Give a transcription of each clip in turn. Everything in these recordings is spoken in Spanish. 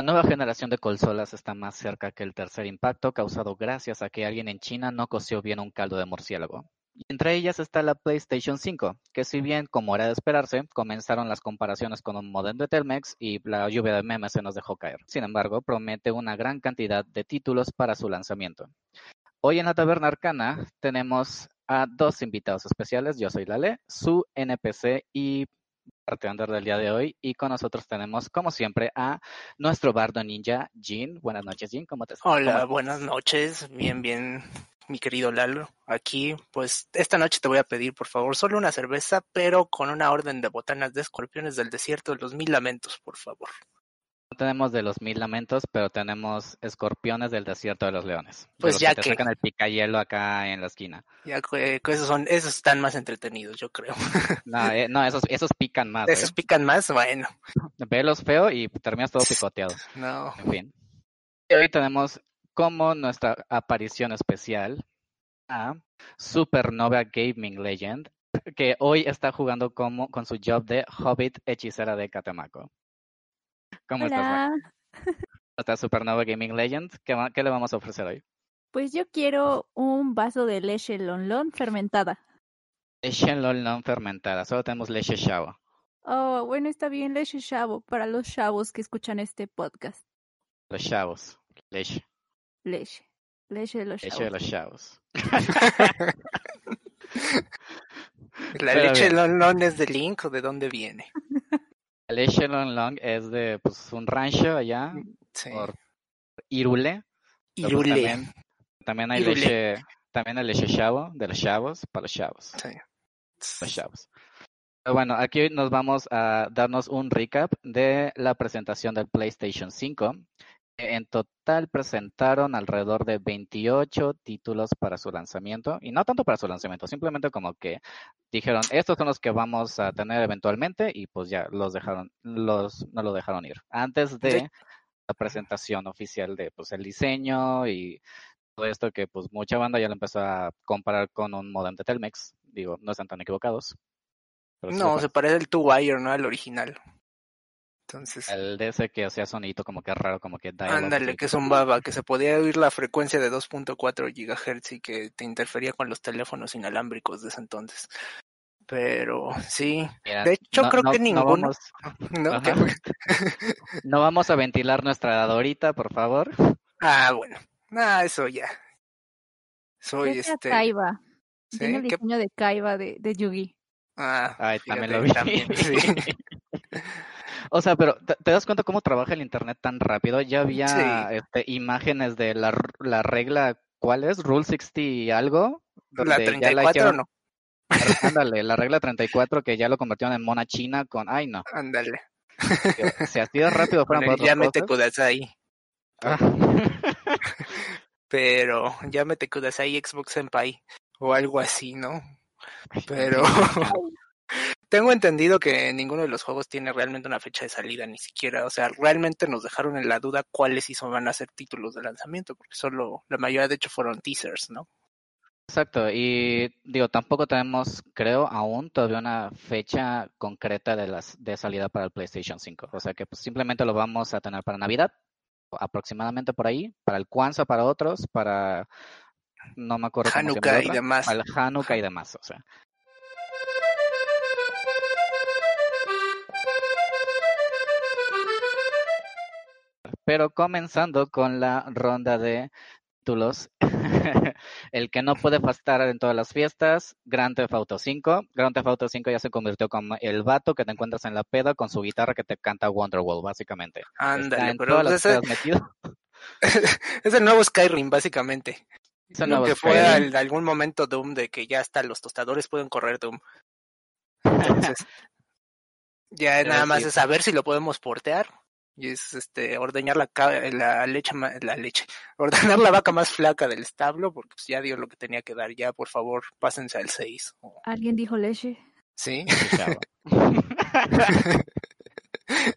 La nueva generación de consolas está más cerca que el tercer impacto causado gracias a que alguien en China no coció bien un caldo de murciélago. Y entre ellas está la PlayStation 5, que si bien, como era de esperarse, comenzaron las comparaciones con un modem de Telmex y la lluvia de memes se nos dejó caer. Sin embargo, promete una gran cantidad de títulos para su lanzamiento. Hoy en la Taberna Arcana tenemos a dos invitados especiales. Yo soy Lale, su NPC y bartender del día de hoy. Y con nosotros tenemos, como siempre, a nuestro bardo ninja, Jin. Buenas noches, Jin. ¿Cómo te Hola, buenas noches. Bien, bien, mi querido Lalo. Aquí, pues, esta noche te voy a pedir, por favor, solo una cerveza, pero con una orden de botanas de escorpiones del desierto de los mil lamentos, por favor. No tenemos de los mil lamentos, pero tenemos escorpiones del desierto de los leones. Pues los ya que te que- sacan el picayelo acá en la esquina. Ya que esos son, esos están más entretenidos, yo creo. No, eh, no esos, esos pican más. Esos ¿eh? pican más, bueno, Velos feo y terminas todo picoteado. no. En fin. Y hoy tenemos como nuestra aparición especial a Supernova Gaming Legend, que hoy está jugando como, con su job de Hobbit hechicera de Catemaco. ¿Cómo estás? Hola, ¿Cómo estás, Supernova Gaming Legend? ¿Qué, le vamos a ofrecer hoy? pues yo quiero un vaso de leche lonlon fermentada. Leche non fermentada, solo tenemos leche chavo. Oh, bueno, está bien, leche chavo para los chavos que escuchan este podcast. Los chavos. Leche. Leche, leche de los Leche de chavos. los chavos. La Pero leche bien. lonlón es de Link o de dónde viene. Leche long es de pues, un rancho allá Sí. por Irule. Pues, Irule. También, también hay Irule. leche, también hay leche chavo, de los chavos, para los chavos, Sí. los chavos. Pero bueno, aquí nos vamos a darnos un recap de la presentación del PlayStation 5. En total presentaron alrededor de 28 títulos para su lanzamiento, y no tanto para su lanzamiento, simplemente como que dijeron, estos son los que vamos a tener eventualmente, y pues ya los dejaron, los, no lo dejaron ir. Antes de Sí. la presentación oficial de pues el diseño y todo esto que pues mucha banda ya lo empezó a comparar con un modem de Telmex, digo, no están tan equivocados. Sí No, se parece el Two Wire, ¿no? Al original. Entonces, el de ese que hacía sonito como que raro, como que ándale, que zumbaba, que se podía oír la frecuencia de 2.4 GHz y que te interfería con los teléfonos inalámbricos de ese entonces. Pero sí, Mira, de hecho, creo que no ninguno. vamos, ¿no? Fue- no vamos a ventilar nuestra edad ahorita, por favor. Ah, bueno. Ah, eso ya. Soy este. Kaiba. ¿sí? Tiene el ¿Qué- diseño de Kaiba de, de Yugi. Ah, Ay, también lo vi. también, sí. O sea, pero ¿te, te das cuenta cómo trabaja el internet tan rápido? Ya había Sí. este, imágenes de la, la regla, ¿cuál es? Rule 60 y algo. La donde ya 34 hicieron- no. Ándale, la regla 34 que ya lo convirtieron en mona china con, ay no, Ándale. si así de rápido fueran el ya otras mete cosas. Kudasai. Ah. Pero ya mete Kudasai Xbox Senpai. O algo así, ¿no? Pero tengo entendido que ninguno de los juegos tiene realmente una fecha de salida, ni siquiera. O sea, realmente nos dejaron en la duda cuáles sí son- van a ser títulos de lanzamiento, porque solo la mayoría de hecho fueron teasers, ¿no? Exacto, y digo, tampoco tenemos, creo, aún todavía una fecha concreta de las de salida para el PlayStation 5. O sea que pues, simplemente lo vamos a tener para Navidad, aproximadamente por ahí, para el Kwanzaa para otros, para no me acuerdo Hanukkah y demás. Al Hanukkah y demás, o sea. Pero comenzando con la ronda de títulos, el que no puede faltar en todas las fiestas, Grand Theft Auto 5. Grand Theft Auto 5 ya se convirtió como el vato que te encuentras en la peda con su guitarra que te canta Wonderwall, básicamente. Ándale, pero pues ese, es el nuevo Skyrim, básicamente. Hizo Lo nuevo que fue al- algún momento Doom de que ya hasta los tostadores pueden correr Doom. Entonces, ya nada más es saber si lo podemos portear. Y es este ordeñar la, la leche la leche, ordenar la vaca más flaca del establo, porque pues, ya dio lo que tenía que dar. Ya, por favor, pásense al 6. ¿Alguien dijo leche? Sí.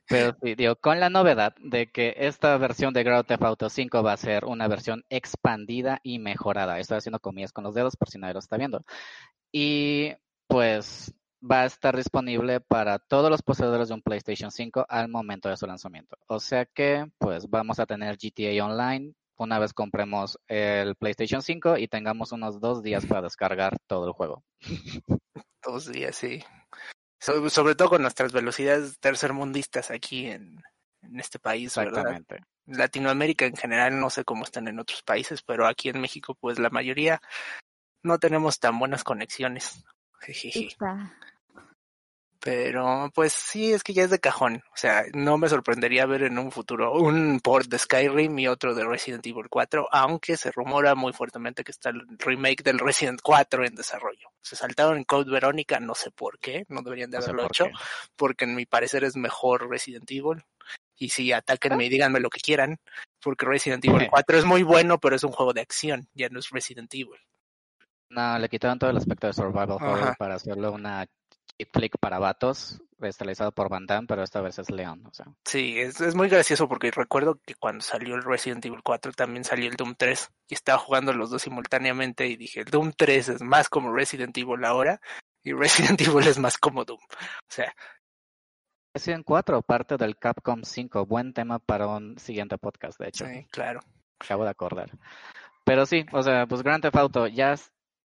Pero sí, digo, con la novedad de que esta versión de Grand Theft Auto 5 va a ser una versión expandida y mejorada. Estoy haciendo comillas con los dedos por si nadie lo está viendo. Y pues va a estar disponible para todos los poseedores de un PlayStation 5 al momento de su lanzamiento. O sea que, pues, vamos a tener GTA Online una vez compremos el PlayStation 5 y tengamos unos dos días para descargar todo el juego. Dos días, sí. sobre todo con nuestras velocidades tercermundistas aquí en, en este país, Exactamente. Latinoamérica en general, no sé cómo están en otros países, pero aquí en México, pues la mayoría no tenemos tan buenas conexiones. Pero pues sí, es que ya es de cajón. O sea, no me sorprendería ver en un futuro un port de Skyrim y otro de Resident Evil 4, aunque se rumora muy fuertemente que está el remake del Resident 4 en desarrollo. Se saltaron en Code Verónica, no sé por qué, no deberían de haberlo hecho, porque en mi parecer es mejor Resident Evil. Y sí, atáquenme y díganme lo que quieran, porque Resident Evil 4 es muy bueno, pero es un juego de acción, ya no es Resident Evil. No, le quitaron todo el aspecto de survival horror para hacerlo una flick para vatos, estalizado por Van Damme, pero esta vez es León, o sea. Sí, es, es muy gracioso porque recuerdo que cuando salió el Resident Evil 4 también salió el Doom 3 y estaba jugando los dos simultáneamente y dije, el Doom 3 es más como Resident Evil ahora y Resident Evil es más como Doom. O sea, Resident 4, parte del Capcom 5, buen tema para un siguiente podcast, de hecho. Sí, claro. Acabo de acordar. Pero sí, o sea, pues Grand Theft Auto ya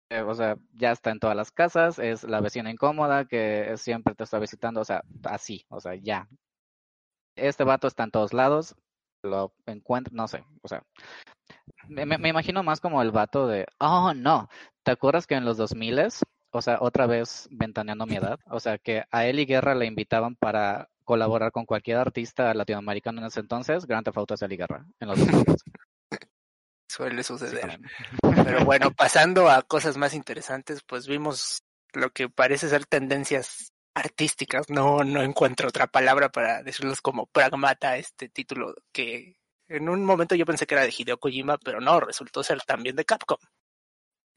eh, o sea, ya está en todas las casas, es la vecina incómoda que siempre te está visitando, o sea, así, o sea, ya. Este vato está en todos lados, lo encuentro, no sé, o sea, me, me, imagino más como el vato de, oh, no, ¿te acuerdas que en los 2000 o sea, otra vez ventaneando mi edad, o sea, que a él y Guerra le invitaban para colaborar con cualquier artista latinoamericano en ese entonces, Grand Theft Auto es Eli Guerra, en los 2000 suele suceder. Pero bueno, pasando a cosas más interesantes, pues vimos lo que parece ser tendencias artísticas. No, no encuentro otra palabra para decirlos como pragmata, este título que en un momento yo pensé que era de Hideo Kojima, pero no, resultó ser también de Capcom.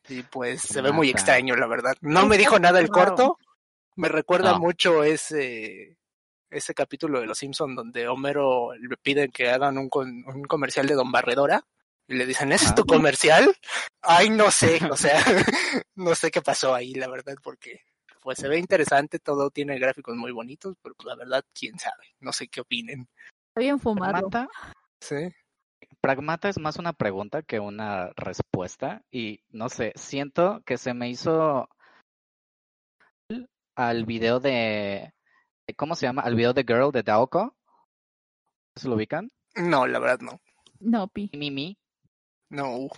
Y pues se ve muy extraño, la verdad. No me dijo nada el corto. Me recuerda mucho ese ese capítulo de Los Simpson donde Homero le piden que hagan un, un comercial de Don Barredora y le dicen, ¿ese es tu comercial? Ay, no sé, o sea, no sé qué pasó ahí, la verdad, porque pues se ve interesante, todo tiene gráficos muy bonitos, pero pues, la verdad, quién sabe, no sé qué opinen. Está bien fumado. Pragmata, sí. Pragmata es más una pregunta que una respuesta y no sé, siento que se me hizo al video de, ¿cómo se llama? Al video de Girl de Daoko. ¿Se lo ubican? No, la verdad no. No, Pi. Mimi. No.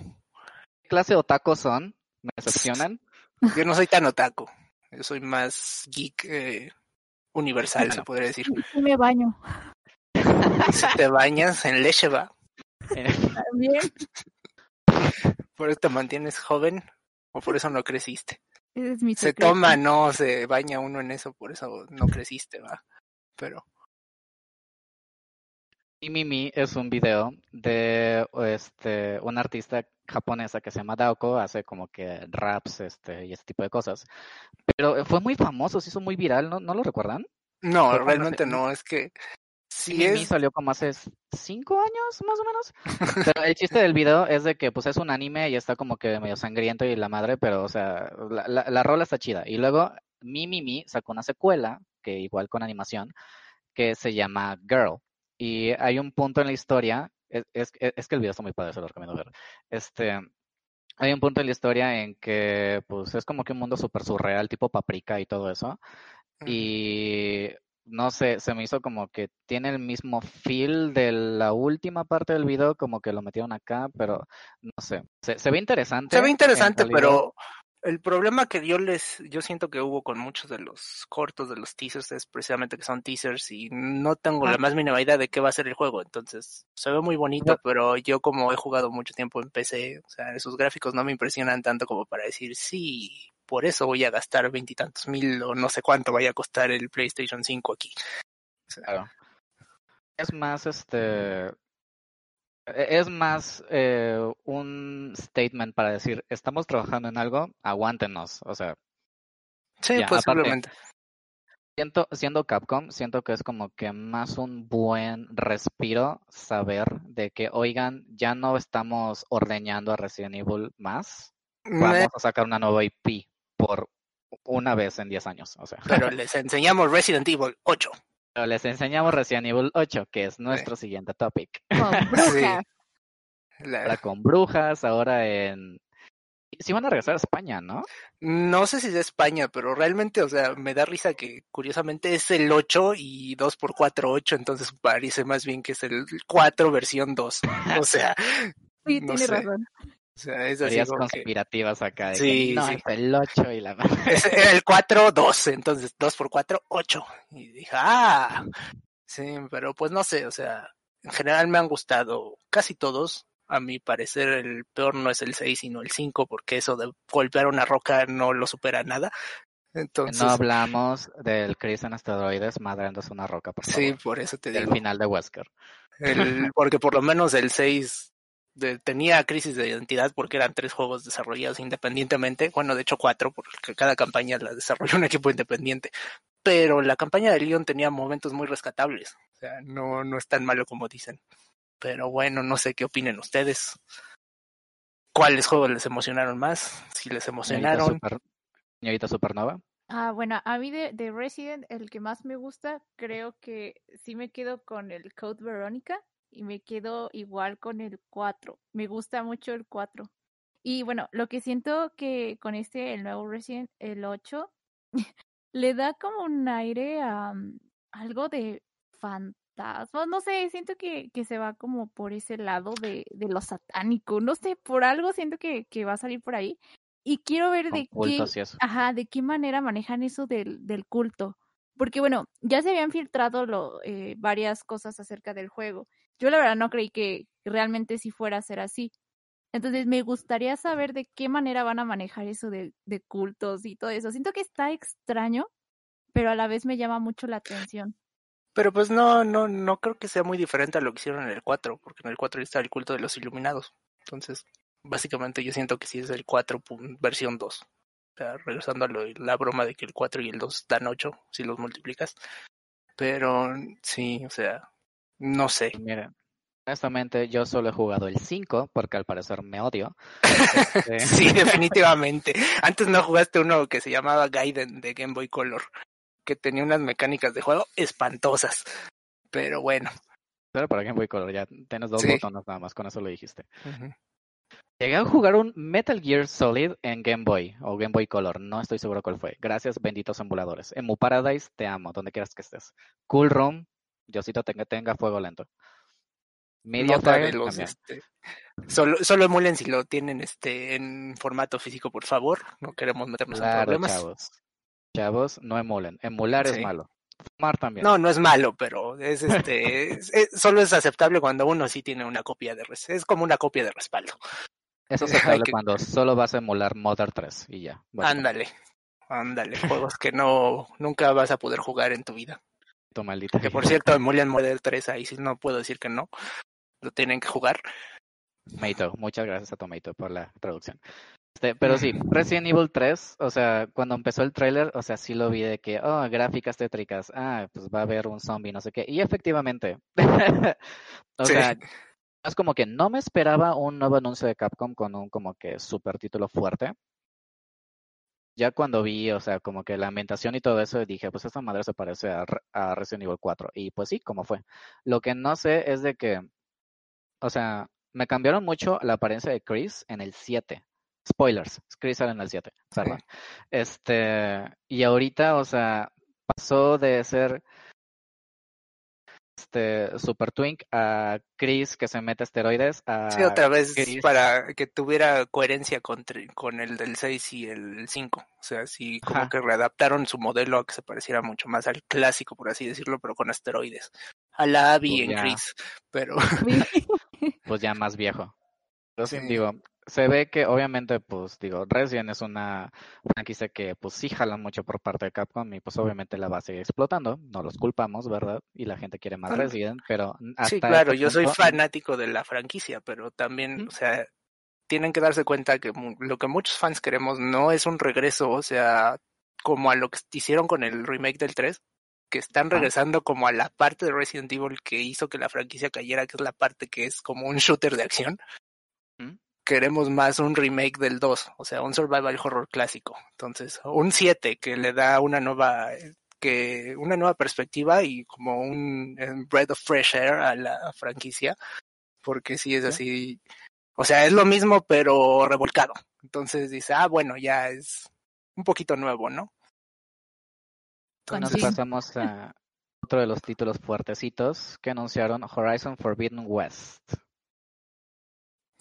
¿Qué clase de otaku son? ¿Me decepcionan? Yo no soy tan otaku. Yo soy más geek eh, universal, se podría decir. Y me baño. Si te bañas en leche, va. También. ¿Por eso te mantienes joven o por eso no creciste? es mi se toma, no, se baña uno en eso, por eso no creciste, va. Pero Mimi es un video de este una artista japonesa que se llama Daoko, hace como que raps este y ese tipo de cosas. Pero fue muy famoso, se hizo muy viral, ¿no, ¿no lo recuerdan? No, realmente no, es que sí Mimi salió como hace cinco años más o menos. Pero el chiste del video es de que pues es un anime y está como que medio sangriento y la madre, pero o sea, la, la, la rola está chida. Y luego Mimi sacó una secuela, que igual con animación, que se llama Girl y hay un punto en la historia, es, es, es que el video está muy padre, se lo recomiendo ver. Este, hay un punto en la historia en que pues es como que un mundo súper surreal, tipo paprika y todo eso. Y no sé, se me hizo como que tiene el mismo feel de la última parte del video, como que lo metieron acá, pero no sé, se, se ve interesante. Se ve interesante, pero el problema que yo les, yo siento que hubo con muchos de los cortos de los teasers es precisamente que son teasers y no tengo la más mínima idea de qué va a ser el juego. Entonces, se ve muy bonito, pero yo como he jugado mucho tiempo en PC, o sea, esos gráficos no me impresionan tanto como para decir, sí, por eso voy a gastar veintitantos mil o no sé cuánto vaya a costar el PlayStation 5 aquí. claro. Es más, este, es más eh, un statement para decir, estamos trabajando en algo, aguántenos, o sea. Sí, posiblemente. siento, siendo Capcom, siento que es como que más un buen respiro saber de que, oigan, ya no estamos ordeñando a Resident Evil más, vamos a sacar una nueva IP por una vez en 10 años, o sea. Pero les enseñamos Resident Evil 8. Pero les enseñamos Resident Evil 8, que es nuestro siguiente topic. Con brujas. La- Ahora con brujas, ahora en... Sí van a regresar a España, ¿no? No sé si es de España, pero realmente, o sea, me da risa que curiosamente es el 8 y 2 por 4 8, entonces parece más bien que es el 4 versión 2. O sea, Sí, no tiene sé. razón. O sea es así que conspirativas acá. De Sí, que, no, sí. el 8 y la... era el 4 2, entonces 2 por 4 8. Y dije, ah, sí, pero pues no sé, o sea, en general me han gustado casi todos. A mi parecer el peor no es el 6, sino el 5, porque eso de golpear una roca no lo supera nada. Entonces, No hablamos del Chris en asteroides madreándose una roca, por favor. sí, por eso te digo. final de Wesker. El- porque por lo menos el 6 de- tenía crisis de identidad porque eran tres juegos desarrollados independientemente. Bueno, de hecho cuatro, porque cada campaña la desarrolló un equipo independiente. Pero la campaña de Leon tenía momentos muy rescatables. O sea, no, no es tan malo como dicen. Pero bueno, no sé qué opinen ustedes. ¿Cuáles juegos les emocionaron más? Si les Señorita, emocionaron. Super- señorita Supernova. Ah, bueno, a mí de, de Resident, el que más me gusta, creo que sí me quedo con el Code Verónica y me quedo igual con el 4. Me gusta mucho el 4. Y bueno, lo que siento que con este, el nuevo Resident, el 8, le da como un aire a mm, algo de fantasma. No sé, siento que, que se va como por ese lado de, de lo satánico. No sé, por algo siento que, que va a salir por ahí. Y quiero ver de qué. Ajá, ¿de qué manera manejan eso del, del culto? Porque bueno, ya se habían filtrado lo, eh, varias cosas acerca del juego. Yo la verdad no creí que realmente sí fuera a ser así. Entonces me gustaría saber de qué manera van a manejar eso de, cultos y todo eso. Siento que está extraño, pero a la vez me llama mucho la atención. Pero pues no, no, no creo que sea muy diferente a lo que hicieron en el 4, porque en el 4 está el culto de los iluminados. Entonces, básicamente yo siento que sí es el 4 pun- versión 2. O sea, regresando a lo- la broma de que el 4 y el 2 dan 8 si los multiplicas. Pero sí, o sea, no sé. Mira, honestamente yo solo he jugado el 5 porque al parecer me odio. Este, Sí, definitivamente. Antes no jugaste uno que se llamaba Gaiden de Game Boy Color, que tenía unas mecánicas de juego espantosas. Pero bueno. Pero para Game Boy Color ya tienes dos Sí. botones nada más, con eso lo dijiste. Llegué a jugar un Metal Gear Solid en Game Boy o Game Boy Color, no estoy seguro cuál fue. Gracias, benditos emuladores. Emu Paradise, te amo, donde quieras que estés. Cool Room, Diosito tenga, tenga fuego lento. Media Nota de Fire, los, también. este, solo, solo emulen si lo tienen este en formato físico, por favor. No queremos meternos en problemas. chavos. Chavos, no emulen. Emular es malo. Fumar también. No, no es malo, pero es este, es- es- solo es aceptable cuando uno sí tiene una copia de res, es como una copia de respaldo. Eso es aceptable que- cuando solo vas a emular Mother 3 y ya. Ándale, ándale, juegos que no nunca vas a poder jugar en tu vida. Maldita Que por cierto, emulen Model 3 ahí sí no puedo decir que no, lo tienen que jugar. Tomato, muchas gracias a Tomato por la traducción. Este, pero sí, Resident Evil 3, o sea, cuando empezó el tráiler, o sea, sí lo vi de que, oh, gráficas tétricas, ah, pues va a haber un zombie, no sé qué, y efectivamente, o Sí. sea, es como que no me esperaba un nuevo anuncio de Capcom con un como que super título fuerte. Ya cuando vi, o sea, como que la ambientación y todo eso, dije, pues esta madre se parece a, a Resident Evil 4. Y pues sí, como fue. Lo que no sé es de que, o sea, me cambiaron mucho la apariencia de Chris en el 7. Spoilers, Chris sale en el 7, perdón. Este, y ahorita, o sea, pasó de ser este Super Twink a Chris que se mete esteroides a Sí, otra vez Chris. para que tuviera coherencia con, con el del 6 y el 5. O sea, sí, como Ajá. que readaptaron su modelo a que se pareciera mucho más al clásico, por así decirlo, pero con esteroides. A la Abby Pues en ya. Chris. Pero pues ya más viejo. Sí Sí. digo, se ve que obviamente, pues digo, Resident es una franquicia que pues sí jalan mucho por parte de Capcom y pues obviamente la va a seguir explotando, no los culpamos, ¿verdad? Y la gente quiere más Ah, Resident, pero hasta sí, claro, este yo soy fanático de la franquicia, pero también, o sea, tienen que darse cuenta que lo que muchos fans queremos no es un regreso, o sea, como a lo que hicieron con el remake del 3, que están regresando como a la parte de Resident Evil que hizo que la franquicia cayera, que es la parte que es como un shooter de acción. Queremos más un remake del 2, o sea, un survival horror clásico. Entonces, un 7 que le da una nueva que una nueva perspectiva y como un, breath of fresh air a la franquicia, porque sí es así, o sea, es lo mismo pero revolcado. Entonces dice, ah, bueno, ya es un poquito nuevo, ¿no? Entonces pasamos a otro de los títulos fuertecitos que anunciaron Horizon Forbidden West.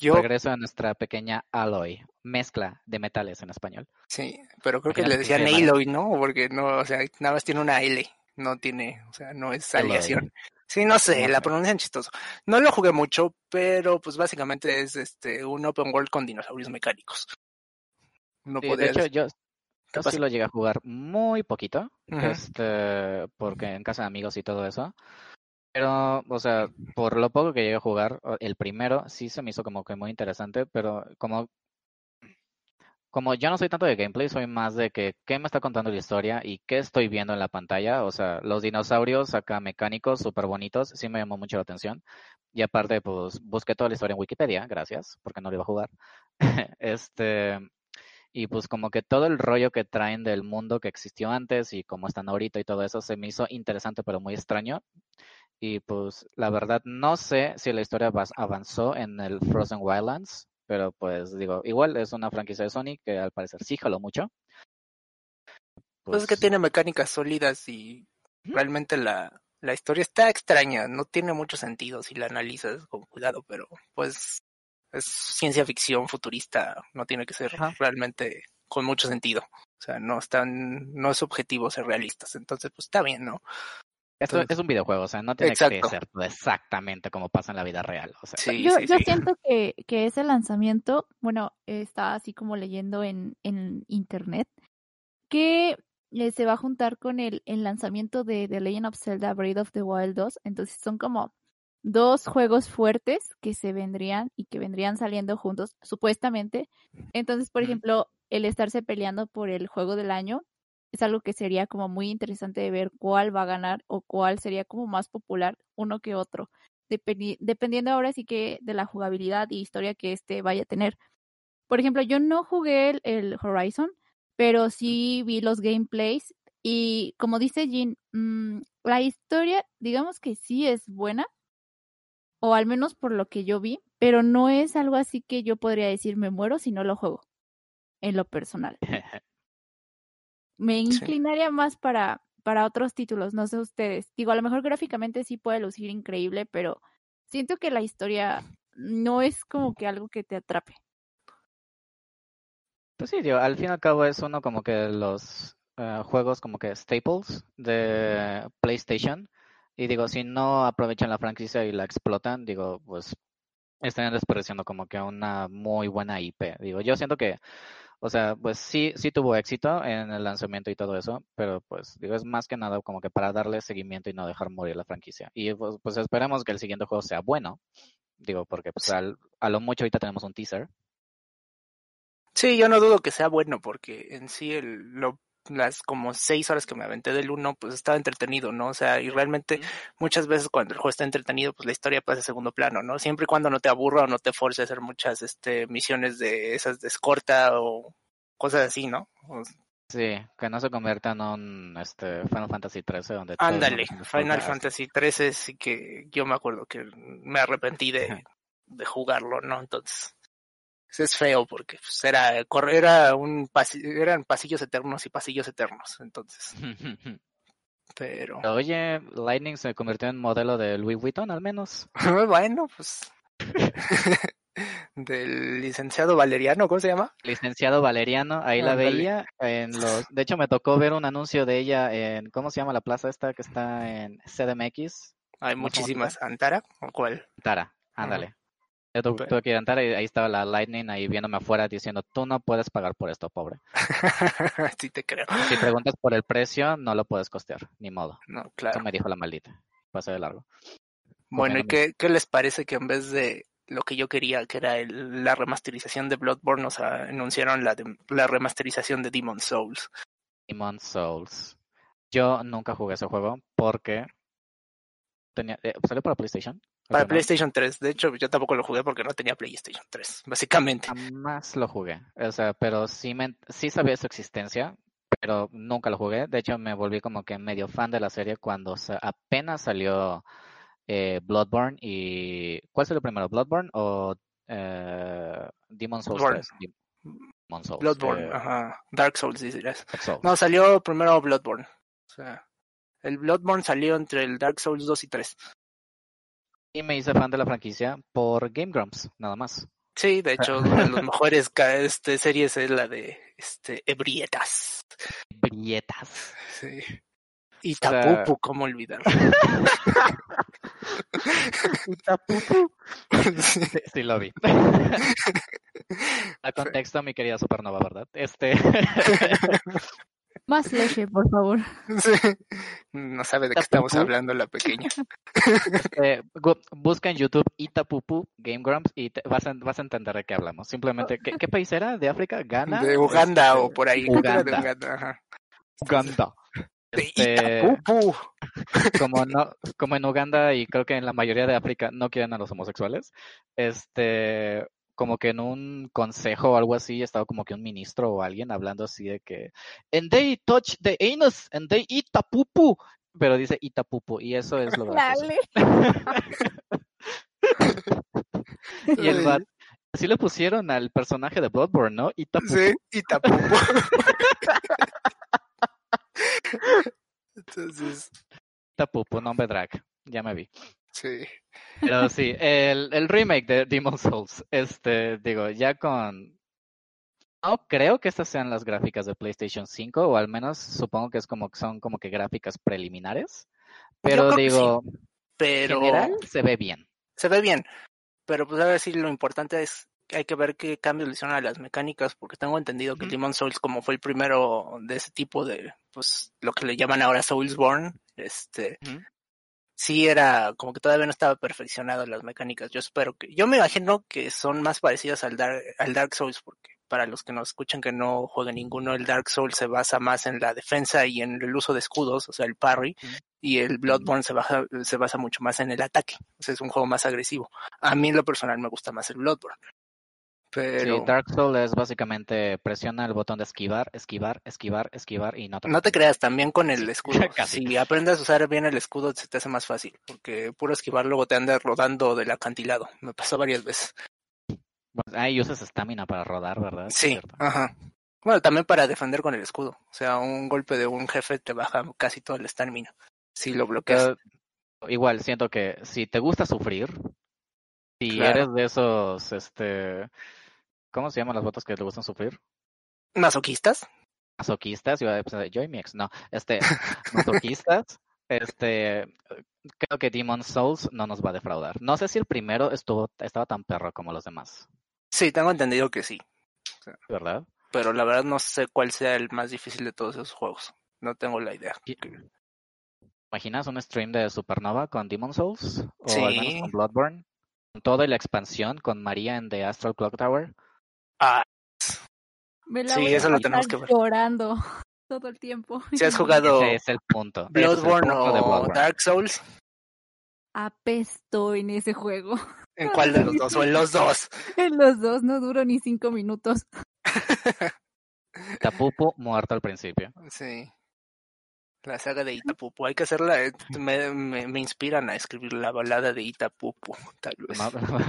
Yo... Regreso a nuestra pequeña Alloy, mezcla de metales en español. Sí, pero creo que le decían Aloy, ¿no? Porque no, o sea, nada más tiene una L, no tiene, o sea, no es aleación. Sí, no sé, la pronuncian chistoso. No lo jugué mucho, pero pues básicamente es este un open world con dinosaurios mecánicos. No sí, de hecho, yo, sí lo llegué a jugar muy poquito, este, porque en casa de amigos y todo eso. Pero, o sea, por lo poco que llegué a jugar, el primero sí se me hizo como que muy interesante, pero como como yo no soy tanto de gameplay, soy más de que qué me está contando la historia y qué estoy viendo en la pantalla. O sea, los dinosaurios acá mecánicos súper bonitos, sí me llamó mucho la atención. Y aparte, pues busqué toda la historia en Wikipedia, gracias, porque no lo iba a jugar. este, y pues como que todo el rollo que traen del mundo que existió antes y cómo están ahorita y todo eso se me hizo interesante pero muy extraño. Y pues la verdad no sé si la historia avanzó en el Frozen Wildlands, pero pues digo, igual es una franquicia de Sony que al parecer sí jaló mucho. Pues, es que pues tiene mecánicas sólidas y realmente la, la historia está extraña, no tiene mucho sentido si la analizas con cuidado, pero pues es ciencia ficción futurista, no tiene que ser realmente con mucho sentido. O sea, no están, no es objetivo ser realistas, entonces pues está bien, ¿no? Esto es un videojuego, o sea, no tiene que ser exactamente como pasa en la vida real. O sea. yo, yo siento que, que ese lanzamiento, bueno, está así como leyendo en, en internet, que eh, se va a juntar con el, el lanzamiento de The Legend of Zelda Breath of the Wild 2. Entonces son como dos juegos fuertes que se vendrían y que vendrían saliendo juntos, supuestamente. Entonces, por ejemplo, el estarse peleando por el juego del año es algo que sería como muy interesante de ver cuál va a ganar o cuál sería como más popular uno que otro, dependiendo ahora sí que de la jugabilidad y historia que este vaya a tener. Por ejemplo, yo no jugué el, Horizon, pero sí vi los gameplays y como dice Jin, mm, la historia, digamos que sí es buena, o al menos por lo que yo vi, pero no es algo así que yo podría decir me muero si no lo juego, en lo personal. me inclinaría más para, para otros títulos, no sé ustedes. Digo, a lo mejor gráficamente sí puede lucir increíble, pero siento que la historia no es como que algo que te atrape. Pues sí, digo, al fin y al cabo es uno como que los eh, juegos como que staples de PlayStation. Y digo, si no aprovechan la franquicia y la explotan, digo, pues están desperdiciando como que una muy buena IP. Digo, yo siento que o sea, pues sí, sí tuvo éxito en el lanzamiento y todo eso, pero pues digo, es más que nada como que para darle seguimiento y no dejar morir la franquicia. Y pues, pues esperemos que el siguiente juego sea bueno. Digo, porque pues a lo mucho ahorita tenemos un teaser. Sí, yo no dudo que sea bueno, porque en sí el, lo las como seis horas que me aventé del uno, pues estaba entretenido, ¿no? O sea, y realmente muchas veces cuando el juego está entretenido, pues la historia pasa a segundo plano, ¿no? Siempre y cuando no te aburra o no te force a hacer muchas este, misiones de esas de escorta o cosas así, ¿no? sí, que no se convierta en un este, Final Fantasy XIII donde... Ándale, Final Fantasy XIII sí que yo me acuerdo que me arrepentí de, de jugarlo, ¿no? Entonces es feo porque pues, era, era un eran pasillos eternos y pasillos eternos, entonces. Pero. Oye, Lightning se convirtió en modelo de Louis Vuitton al menos. bueno, pues. del licenciado Valeriano, ¿cómo se llama? Licenciado Valeriano, ahí la veía en los, de hecho me tocó ver un anuncio de ella en, ¿cómo se llama la plaza esta que está en CDMX? Hay muchísimas, ¿Antara o cuál? Antara, ándale. Yo tuve, que entrar y ahí estaba la Lightning ahí viéndome afuera diciendo, tú no puedes pagar por esto, pobre. sí te creo. Si preguntas por el precio, no lo puedes costear, ni modo. No, claro. Eso me dijo la maldita. Pase de largo. Bueno, ¿y qué, qué, les parece que en vez de lo que yo quería, que era la remasterización de Bloodborne, nos anunciaron la, la remasterización de Demon Souls? Demon Souls. Yo nunca jugué ese juego porque tenía, eh, ¿salió para PlayStation? Para. PlayStation 3. De hecho, yo tampoco lo jugué porque no tenía PlayStation 3, básicamente. Jamás lo jugué. O sea, pero sí, me, sí sabía su existencia, pero nunca lo jugué. De hecho, me volví como que medio fan de la serie cuando apenas salió eh, Bloodborne y... ¿Cuál salió primero? ¿Bloodborne o eh, Demon Souls Bloodborne. 3? Demon Souls. Bloodborne, eh, ajá. Dark Souls, dirás. Dark Souls. No, salió primero Bloodborne. O sea, el Bloodborne salió entre el Dark Souls 2 y 3. Y me hice fan de la franquicia por Game Grumps, nada más. Sí, de hecho, una de las mejores este, series es la de este, Ebrietas. Brietas. Sí. Y sea- Tapupu, ¿cómo olvidar? Sí. Sí, sí lo vi. A contexto, mi querida Supernova, ¿verdad? Este, Más leche, por favor. Sí. No sabe de qué estamos hablando la pequeña. eh, busca en YouTube Itapupu Game Grumps y te- vas, a, vas a entender de qué hablamos. Simplemente, ¿qué, qué país era? ¿De África? ¿Ghana? De Uganda Este, o por ahí. de Uganda. Uganda, ajá. Uganda. De Este, Itapupu. como no, como en Uganda y creo que en la mayoría de África no quieren a los homosexuales, este, como que en un consejo o algo así estaba como que un ministro o alguien hablando así de que and they touch the anus and they eat tapupu, pero dice itapupu y eso es lo gracioso. Dale. Y el vato- así le pusieron al personaje de Bloodborne, ¿no? Itapupu. Sí, Itapupu. Entonces, Itapupu, nombre drag. Ya me vi. Sí. Pero sí, el, el remake de Demon Souls, este, digo, ya con... No creo que estas sean las gráficas de PlayStation 5, o al menos supongo que es como que son como que gráficas preliminares. Pero digo, Pero en general se ve bien. se ve bien. Pero pues a ver si lo importante es que hay que ver qué cambios le hicieron a las mecánicas, porque tengo entendido que Ujú. Demon Souls, como fue el primero de ese tipo de, pues, lo que le llaman ahora Soulsborne, este. Sí era como que todavía no estaba perfeccionado las mecánicas. Yo espero que, yo me imagino que son más parecidas al Dark, al Dark Souls, porque para los que nos escuchan que no jueguen ninguno, el Dark Souls se basa más en la defensa y en el uso de escudos, o sea, el parry, y el Bloodborne se, baja, se basa mucho más en el ataque. O sea, es un juego más agresivo. A mí en lo personal me gusta más el Bloodborne. Pero Sí, Dark Souls es básicamente presiona el botón de esquivar, esquivar, esquivar, esquivar y no te no te creas, también con el escudo. Casi. Si aprendes a usar bien el escudo, se te hace más fácil, porque puro esquivar luego te andas rodando del acantilado. Me pasó varias veces. Bueno, ahí usas estamina para rodar, ¿verdad? Sí, ajá. Bueno, también para defender con el escudo. O sea, un golpe de un jefe te baja casi todo el estamina. Si lo bloqueas. Pero igual, siento que si te gusta sufrir, si Claro. eres de esos, este, ¿cómo se llaman las botas que te gustan sufrir? ¿Masoquistas? Masoquistas, iba a decir, yo y mi ex, no, este, masoquistas, este, creo que Demon Souls no nos va a defraudar. No sé si el primero estuvo, estaba tan perro como los demás, Sí, tengo entendido que sí. ¿verdad? Pero la verdad no sé cuál sea el más difícil de todos esos juegos. No tengo la idea. ¿Imaginas un stream de Supernova con Demon Souls? O al menos con Bloodborne. Con toda la expansión, con María en The Astral Clock Tower. Ah, Me la Sí, voy a eso lo tenemos que ver. llorando todo el tiempo. si has jugado Ese es el punto. ese es el Bloodborne punto o Bloodborne. Dark Souls, Apesto en ese juego. ¿en cuál de los dos? O en los dos. En los dos no duro ni cinco minutos. Tapupu muerto al principio. Sí. La saga de Itapupu. Hay que hacerla. eh, Me, me, me inspiran a escribir la balada de Itapupu, tal vez.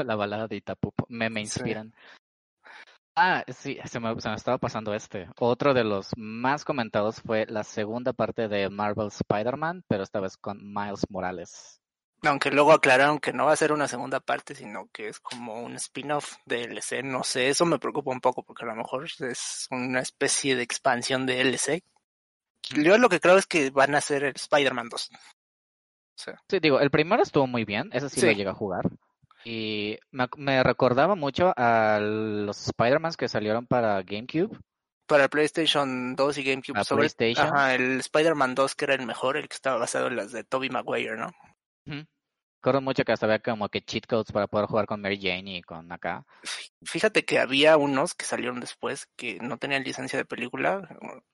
La balada de Itapupu. Me, me Sí. Ah, sí, se me, se me estaba pasando este. Otro de los más comentados fue la segunda parte de Marvel Spider-Man, pero esta vez con Miles Morales. Aunque luego aclararon que no va a ser una segunda parte, sino que es como un spin-off de DLC. No sé, eso me preocupa un poco porque a lo mejor es una especie de expansión de DLC. Yo lo que creo es que van a el Spider-Man 2. Sí, digo, el primero estuvo muy bien, ese sí, lo Sí. llegué a jugar. Y me, recordaba mucho a los Spider-Man que salieron para GameCube. Para PlayStation 2 y GameCube. ¿A sobre, PlayStation? Ajá, el Spider-Man 2 que era el mejor, el que estaba basado en las de Tobey Maguire, ¿no? Ujú. Recuerdo mucho que hasta había como que cheat codes para poder jugar con Mary Jane y con acá. Fíjate que había unos que salieron después que no tenían licencia de película,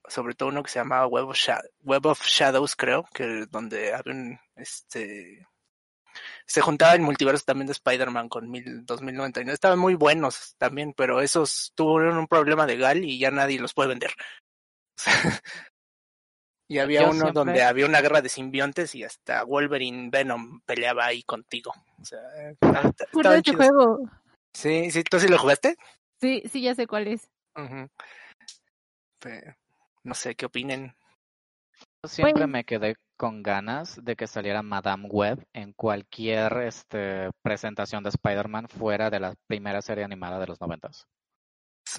sobre todo uno que se llamaba Web of, Web of Shadows, creo, que donde había un, este, se juntaba el multiverso también de Spider-Man con mil, 2099. Estaban muy buenos también, pero esos tuvieron un problema de Gal y ya nadie los puede vender. y había Yo uno siempre- donde había una guerra de simbiontes y hasta Wolverine Venom peleaba ahí contigo. O sea, chidos. juego. Sí, sí, ¿tú sí lo jugaste? Sí, sí, ya sé cuál es. No sé qué opinen. Yo siempre me quedé con ganas de que saliera Madame Web en cualquier este, presentación de Spider-Man fuera de la primera serie animada de los noventas.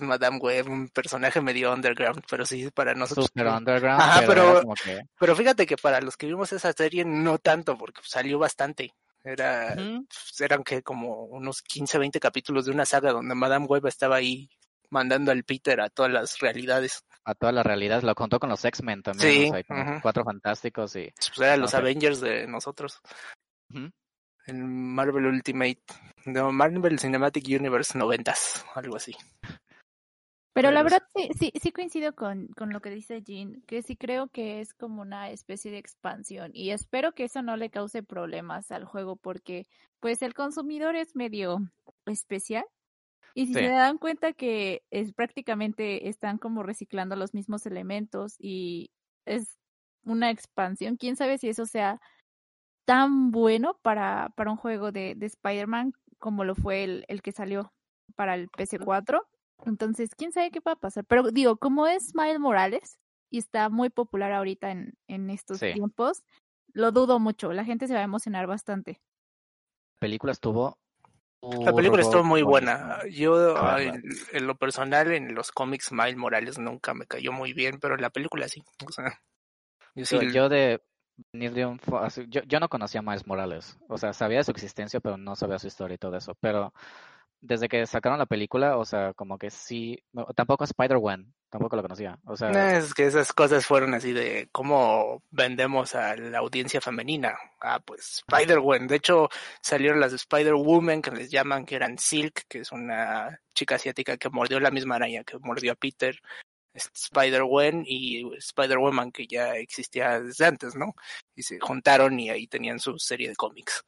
Madame Web, un personaje medio underground, pero sí para nosotros. Super underground, Ajá, pero, era pero- como que... Pero fíjate que para los que vimos esa serie no tanto, porque salió bastante. Era, pues, eran que como unos 15, 20 capítulos de una saga donde Madame Web estaba ahí mandando al Peter a todas las realidades. A toda la realidad, lo contó con los X-Men también, Sí, o sea, cuatro fantásticos y... Pues eran los. Avengers de nosotros. El Marvel Ultimate, no, Marvel Cinematic Universe noventas, algo así. Pero la Pero verdad sí, sí, sí coincido con, con lo que dice Jean, que sí creo que es como una especie de expansión y espero que eso no le cause problemas al juego porque pues el consumidor es medio especial y si Sí. se dan cuenta que es prácticamente están como reciclando los mismos elementos y es una expansión, quién sabe si eso sea tan bueno para, para un juego de, de Spider-Man como lo fue el, el que salió para el PC4. Entonces, quién sabe qué va a pasar. Pero digo, como es Miles Morales y está muy popular ahorita en, en estos Sí. tiempos, lo dudo mucho. La gente se va a emocionar bastante. La película estuvo... La película estuvo muy buena. Yo, verdad. en lo personal, en los cómics, Miles Morales nunca me cayó muy bien, pero en la película sí. O sea, yo sí. Yo, yo de yo, yo no conocía a Miles Morales, o sea, sabía de su existencia, pero no sabía su historia y todo eso. Pero desde que sacaron la película, o sea, como que sí, no, tampoco Spider-Gwen, tampoco lo conocía. O sea, No, es que esas cosas fueron así de cómo vendemos a la audiencia femenina. Ah, pues Spider-Gwen. De hecho, salieron las de Spider-Woman, que les llaman, que eran Silk, que es una chica asiática que mordió la misma araña que mordió a Peter. Spider-Gwen y Spider-Woman, que ya existía desde antes, ¿no? Y se juntaron y ahí tenían su serie de cómics.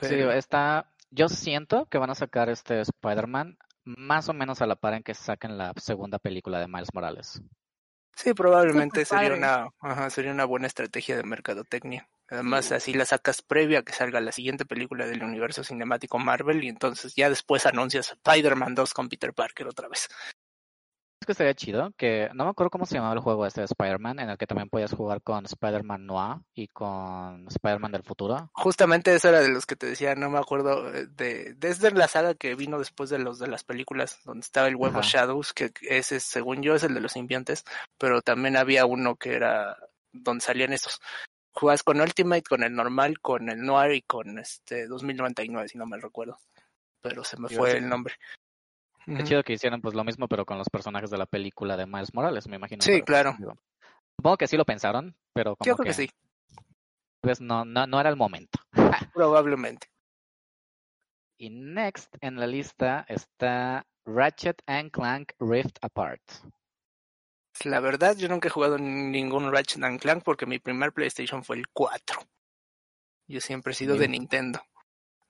sí, está, yo siento que van a sacar este Spider-Man más o menos a la par en que saquen la segunda película de Miles Morales. Sí, probablemente sería una, ajá, sería una buena estrategia de mercadotecnia. Además, así la sacas previa a que salga la siguiente película del universo cinemático Marvel y entonces ya después anuncias Spider-Man 2 con Peter Parker otra vez. Que estaría chido, que no me acuerdo cómo se llamaba el juego este de Spider-Man, en el que también podías jugar con Spider-Man Noir y con Spider-Man del futuro. Justamente esa era de los que te decía, no me acuerdo eh, de desde la saga que vino después de los de las películas donde estaba el huevo Ajá. Shadows, que ese según yo es el de los simbiontes, pero también había uno que era donde salían estos. Jugabas con Ultimate, con el normal, con el Noir y con este 2099 si no me recuerdo. Pero se me Yo fue sí. el nombre. Qué chido que hicieran pues lo mismo, pero con los personajes de la película de Miles Morales, me imagino. Sí, claro. digo, supongo que sí lo pensaron, pero como Yo creo que, que sí, pues, no, no, no era el momento. probablemente. Y next en la lista está Ratchet and Clank Rift Apart. La verdad, yo nunca he jugado ningún Ratchet and Clank porque mi primer PlayStation fue el 4. Yo siempre he sido de. Nintendo.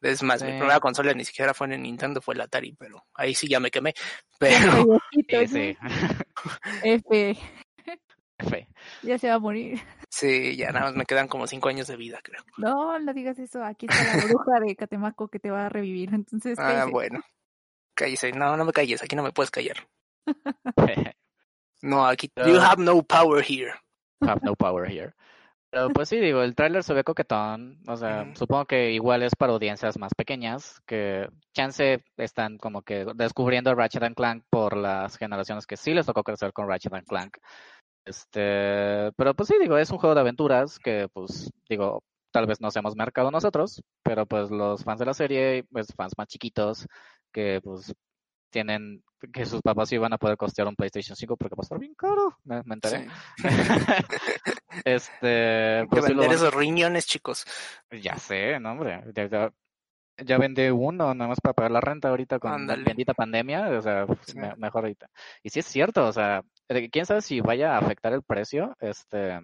Es más, mi primera consola ni siquiera fue en Nintendo, fue el Atari, pero ahí sí ya me quemé. Pero. F, F. ya se va a morir. sí, ya nada más me quedan como cinco años de vida, creo. No, no digas eso. Aquí está la bruja de Catemaco que te va a revivir. Entonces, Ah, cállese. bueno. Cállese. No, no me calles, aquí no me puedes callar. No, aquí. You have no power here. Have no power here. Pero pues sí, digo, el tráiler se ve coquetón. O sea, supongo que igual es para audiencias más pequeñas, que chance están como que descubriendo Ratchet and Clank por las generaciones que sí les tocó crecer con Ratchet and Clank. Este, pero pues sí, digo, es un juego de aventuras que pues, digo, tal vez no seamos mercado nosotros, pero pues los fans de la serie, pues fans más chiquitos, que pues tienen que sus papás iban a poder costear un PlayStation 5 porque va a estar bien caro, me, me enteré. Sí. este, Hay que pues sí lo vender esos riñones, chicos. ya sé, no, hombre. Ya, ya, ya vendí uno nada más para pagar la renta ahorita con la bendita pandemia. O sea, Sí. me- mejor ahorita. Y sí es cierto, o sea, quién sabe si vaya a afectar el precio. Este,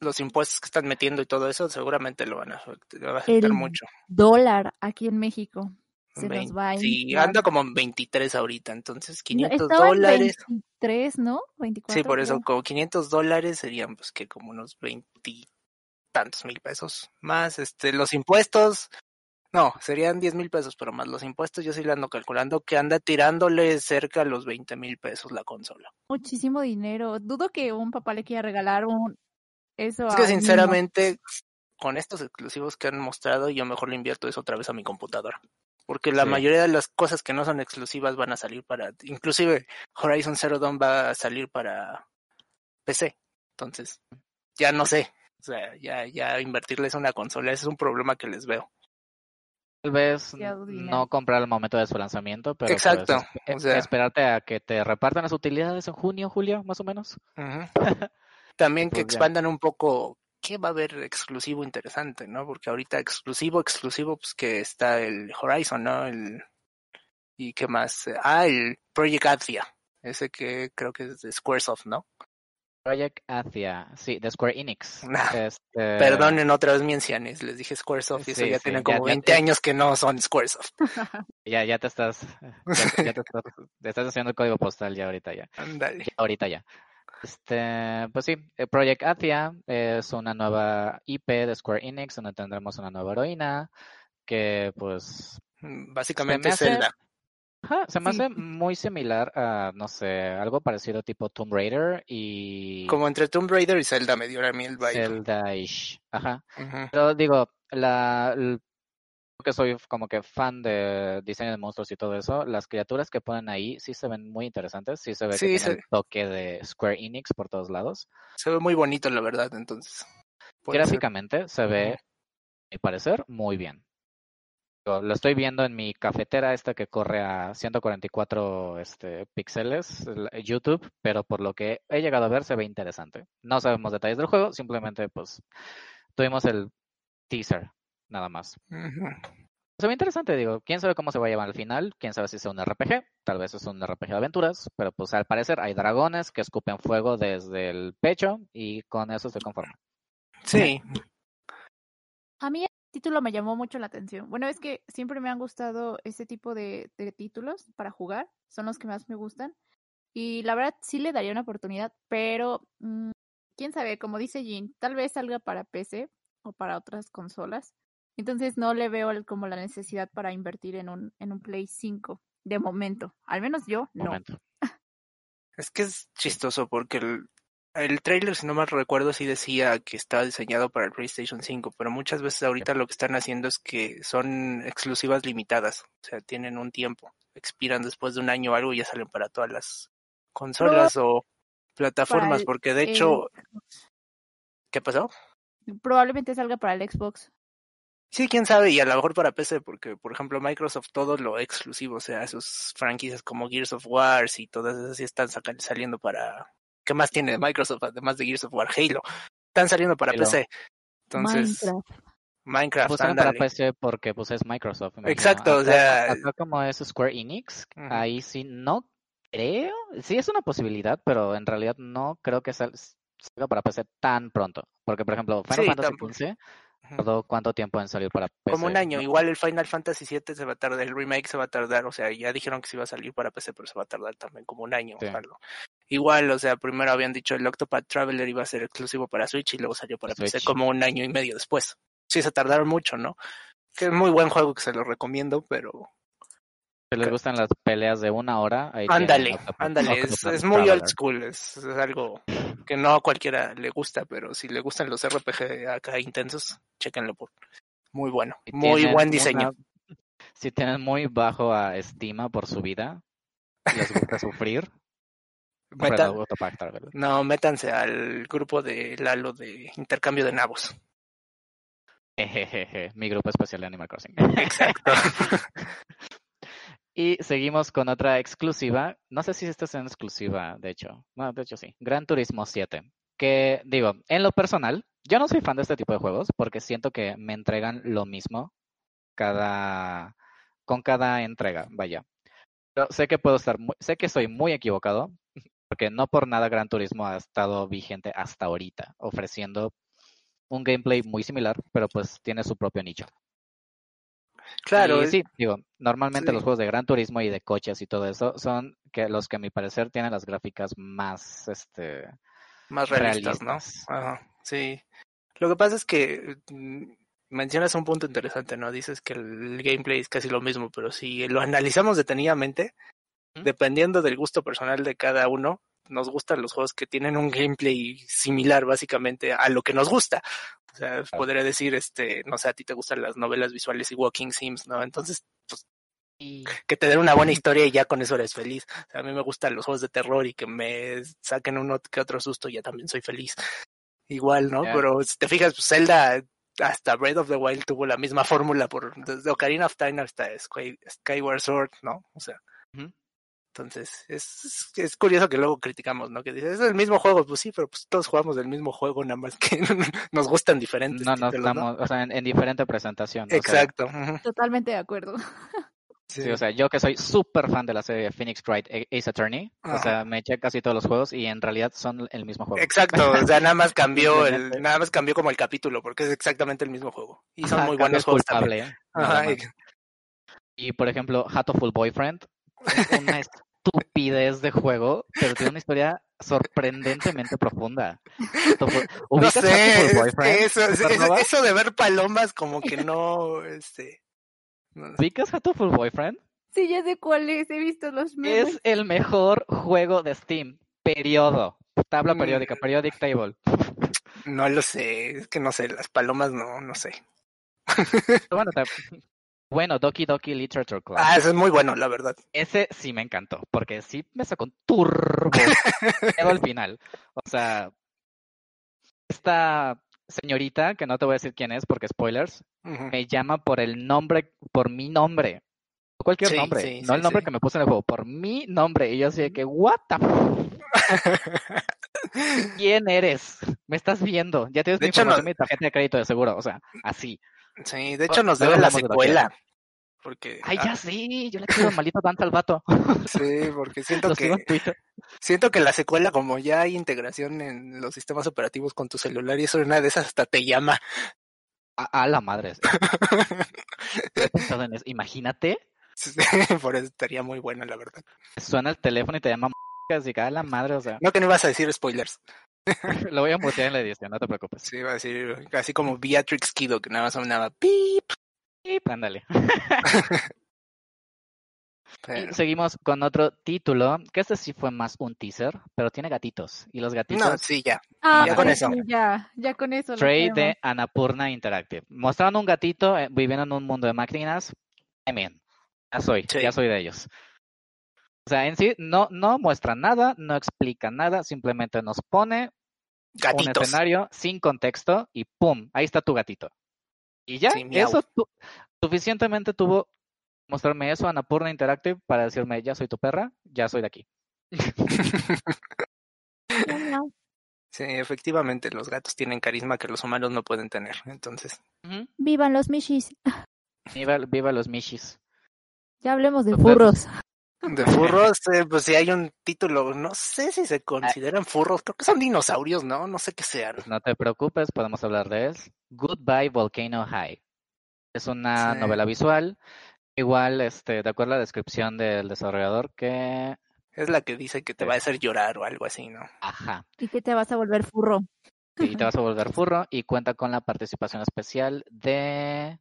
los impuestos que están metiendo y todo eso seguramente lo van a afectar, va a afectar El mucho. dólar aquí en México se nos va a sí, anda como en 23 ahorita, entonces No, 500 estaba en dólares. 23, ¿no? 24. Sí, por eso creo. como 500 dólares serían pues que como unos 20 y tantos mil pesos. Más este los impuestos, no, serían 10 mil pesos, pero más los impuestos yo sí le ando calculando que anda tirándole cerca a los 20 mil pesos la consola. Muchísimo dinero. Dudo que un papá le quiera regalar un eso Es que sinceramente, con estos exclusivos que han mostrado, yo mejor le invierto eso otra vez a mi computadora. Porque la Sí. mayoría de las cosas que no son exclusivas van a salir para... Inclusive Horizon Zero Dawn va a salir para PC. Entonces, ya no sé. O sea, ya, ya invertirles una consola ese es un problema que les veo. Tal vez no comprar al momento de su lanzamiento, pero pues, Exacto, es- o sea- esperarte a que te repartan las utilidades en junio, julio, más o menos. También que Pues ya. expandan un poco qué va a haber exclusivo interesante, ¿no? Porque ahorita exclusivo, exclusivo, pues que está el Horizon, ¿no? El y qué más, ah, el Project Athia, ese que creo que es de Squaresoft, ¿no? Project Athia, sí, de Square Enix. Nah, Este, Perdonen otra vez mi ancianes, les dije Squaresoft y eso Sí, ya sí, tienen como ya 20 te- años que no son Squaresoft. Ya, ya te estás, ya, ya te estás, te estás haciendo el código postal ya ahorita ya. Ándale. Ya, ahorita ya. Este, pues sí, eh, Project Athia es una nueva IP de Square Enix donde tendremos una nueva heroína que pues Mm, Básicamente hace- Zelda. ajá, se me Sí. hace muy similar a, no sé, algo parecido tipo Tomb Raider y Como entre Tomb Raider y Zelda me dio a mí el vibe. Zelda-ish. Ajá. Pero digo, la, que soy como que fan de diseño de monstruos y todo eso, las criaturas que ponen ahí sí se ven muy interesantes, sí se ve que Sí, tiene se- el toque de Square Enix por todos lados. Se ve muy bonito, la verdad, entonces. ser. Gráficamente se ve, a mi parecer, muy bien. Lo estoy viendo en mi cafetera esta que corre a 144 este, píxeles, el- YouTube, pero por lo que he llegado a ver se ve interesante. No sabemos detalles del juego, simplemente pues tuvimos el teaser, nada más. Ujú. Se ve interesante, digo, quién sabe cómo se va a llevar al final, quién sabe si sea un RPG, tal vez es un RPG de aventuras, pero pues al parecer hay dragones que escupen fuego desde el pecho y con eso se conforman. Sí, A mí el título me llamó mucho la atención. Bueno, es que siempre me han gustado este tipo de, de títulos para jugar, son los que más me gustan. Y la verdad sí le daría una oportunidad, pero mm, quién sabe, como dice Jean, tal vez salga para PC o para otras consolas. Entonces no le veo el- como la necesidad para invertir en un, en un Play 5 de momento. Al menos yo no. Momento. Es que es chistoso porque el, el trailer, si no mal recuerdo, sí decía que estaba diseñado para el PlayStation 5, pero muchas veces ahorita lo que están haciendo es que son exclusivas limitadas, o sea, tienen un tiempo, expiran después de un año o algo y ya salen para todas las consolas o plataformas, el- porque de el hecho, ¿qué pasó? Probablemente salga para el Xbox. Sí, quién sabe, y a lo mejor para PC, porque por ejemplo Microsoft todo lo exclusivo, o sea, sus franquicias como Gears of War y todas esas sí están saliendo para... ¿Qué más tiene Microsoft además de Gears of War? Halo. Están saliendo para Halo. PC. Entonces, Minecraft. Minecraft, Pues para ándale. PC porque pues es Microsoft. Exacto, o sea- acá como es Square Enix, ahí sí no creo, sí es una posibilidad, pero en realidad no creo que sal- salga para PC tan pronto. Porque por ejemplo, Final Sí, Fantasy. XV. Tardó cuánto tiempo en salir para PC. Como un año, ¿no? igual el Final Fantasy VII se va a tardar, el remake se va a tardar, o sea, ya dijeron que se iba a salir para PC, pero se va a tardar también como un año. Sí. Igual, o sea, primero habían dicho el Octopath Traveler iba a ser exclusivo para Switch y luego salió para PC como un año y medio después. Sí, se tardaron mucho, ¿no? Que es muy buen juego que se lo recomiendo, pero Si les gustan las peleas de una hora, ahí ándale, ándale, es, muy old school, es, es algo que no a cualquiera le gusta, pero si le gustan los RPG acá intensos, chéquenlo por muy bueno, Si muy buen diseño. una- si tienen muy bajo a estima por su vida, les gusta sufrir, Meta- compren Octopath Traveler. No, métanse al grupo de Lalo de intercambio de nabos. Ejejeje, mi grupo especial de Animal Crossing. Exacto. y seguimos con otra exclusiva. No sé si esta es en exclusiva, de hecho. Bueno, de hecho sí. Gran Turismo 7. Que digo, en lo personal, yo no soy fan de este tipo de juegos porque siento que me entregan lo mismo cada con cada entrega, vaya. Pero sé que puedo estar, muy- sé que soy muy equivocado porque no por nada Gran Turismo ha estado vigente hasta ahorita, ofreciendo un gameplay muy similar, pero pues tiene su propio nicho. Claro, Y sí, digo, normalmente sí. los juegos de Gran Turismo y de coches y todo eso son que los que a mi parecer tienen las gráficas más, este, más realistas, ¿no? Ajá, sí. Lo que pasa es que mm, mencionas un punto interesante, ¿no? Dices que el gameplay es casi lo mismo, pero si lo analizamos detenidamente, dependiendo del gusto personal de cada uno, nos gustan los juegos que tienen un gameplay similar básicamente a lo que nos gusta. O sea, podría decir, este, no sé, a ti te gustan las novelas visuales y walking sims, ¿no? Entonces, pues, que te den una buena historia y ya con eso eres feliz. O sea, a mí me gustan los juegos de terror y que me saquen uno que otro susto, ya también soy feliz. Igual, ¿no? Pero si te fijas, pues Zelda hasta Breath of the Wild tuvo la misma fórmula por desde Ocarina of Time hasta Sky- Skyward Sword, ¿no? O sea. Entonces es, es curioso que luego criticamos, ¿no? Que dices, es el mismo juego, pues sí, pero pues todos jugamos del mismo juego, nada más que nos gustan diferentes. no, no títulos, estamos, o sea, en, en diferente presentación. o sea, Exacto. Totalmente de acuerdo. Sí, o sea, yo que soy súper fan de la serie Phoenix Wright A- Ace Attorney, o sea, me eché casi todos los juegos y en realidad son el mismo juego. Exacto, o sea, nada más cambió el, nada más cambió como el capítulo, porque es exactamente el mismo juego. Y son Ajá, muy buenos juegos también. culpable, ¿eh? nada Ajá, y- Y por ejemplo, Hatoful Boyfriend, es una estupidez de juego, pero tiene una historia sorprendentemente profunda. No ¿Ubicas sé, eso, de ver palomas como que no, este, ¿Ubicas Hatoful Boyfriend? Sí, ya sé cuál es, he visto los memes. Es el mejor juego de Steam. Periodo. Tabla Mm. periódica, periodic table. no lo sé, es que no sé, las palomas no, no sé. Bueno, bueno, Doki Doki Literature Club. Ah, eso es muy bueno, la verdad. Ese sí me encantó, porque sí me sacó un turbo pedo al final. O sea, esta señorita, que no te voy a decir quién es porque spoilers, me llama por el nombre, por mi nombre. No cualquier Sí, nombre, sí, no sí, el nombre que me puse en el juego, por mi nombre. Y yo así de que, what the ¿Quién eres? Me estás viendo. Ya tienes De mi hecho, no- mi tarjeta de crédito de seguro. O sea, así. Sí, de hecho nos debe la secuela. Porque, Ay, ah, ya sí, yo le quiero maldito tanto al vato. sí, porque siento que. Siento que la secuela, como ya hay integración en los sistemas operativos con tu celular y eso una de esas hasta te llama. A, a la madre. He pensado en eso. Imagínate, Por eso estaría muy bueno, la verdad. suena el teléfono y te llama así que a la madre, o sea, No que no ibas a decir spoilers. lo voy a mutear en la edición, no te preocupes. Sí, iba a decir así como Beatrix Kido, que nada más sonaba pip. Y ándale. Pero- Y seguimos con otro título, que este sí fue más un teaser, pero tiene gatitos. Y los gatitos, No, sí, ya. Ah, ya con eso. Ya, ya con eso. tenemos. de Annapurna Interactive. Mostraron un gatito eh, viviendo en un mundo de máquinas. I mean, ya soy, Sí. ya soy de ellos. O sea, en sí no, no muestra nada, no explica nada, simplemente nos pone un escenario sin contexto y ¡pum! Ahí está tu gatito. Y ya, Sí, eso tu- suficientemente tuvo mostrarme eso Annapurna Interactive para decirme, ya soy tu perra, ya soy de aquí. Sí, efectivamente, los gatos tienen carisma que los humanos no pueden tener. Entonces. Vivan los Mishis. Viva, viva los Mishis. Ya hablemos de Entonces- furros. De furros, eh, pues si hay un título, no sé si se consideran furros, creo que son dinosaurios, ¿no? No sé qué sean. Pues no te preocupes, podemos hablar de él. Goodbye Volcano High. Es una Sí. novela visual. Igual, este, de acuerdo a la descripción del desarrollador, que. Es la que dice que te Sí. va a hacer llorar o algo así, ¿no? Ajá. Y que te vas a volver furro. Y te vas a volver furro. Y cuenta con la participación especial de.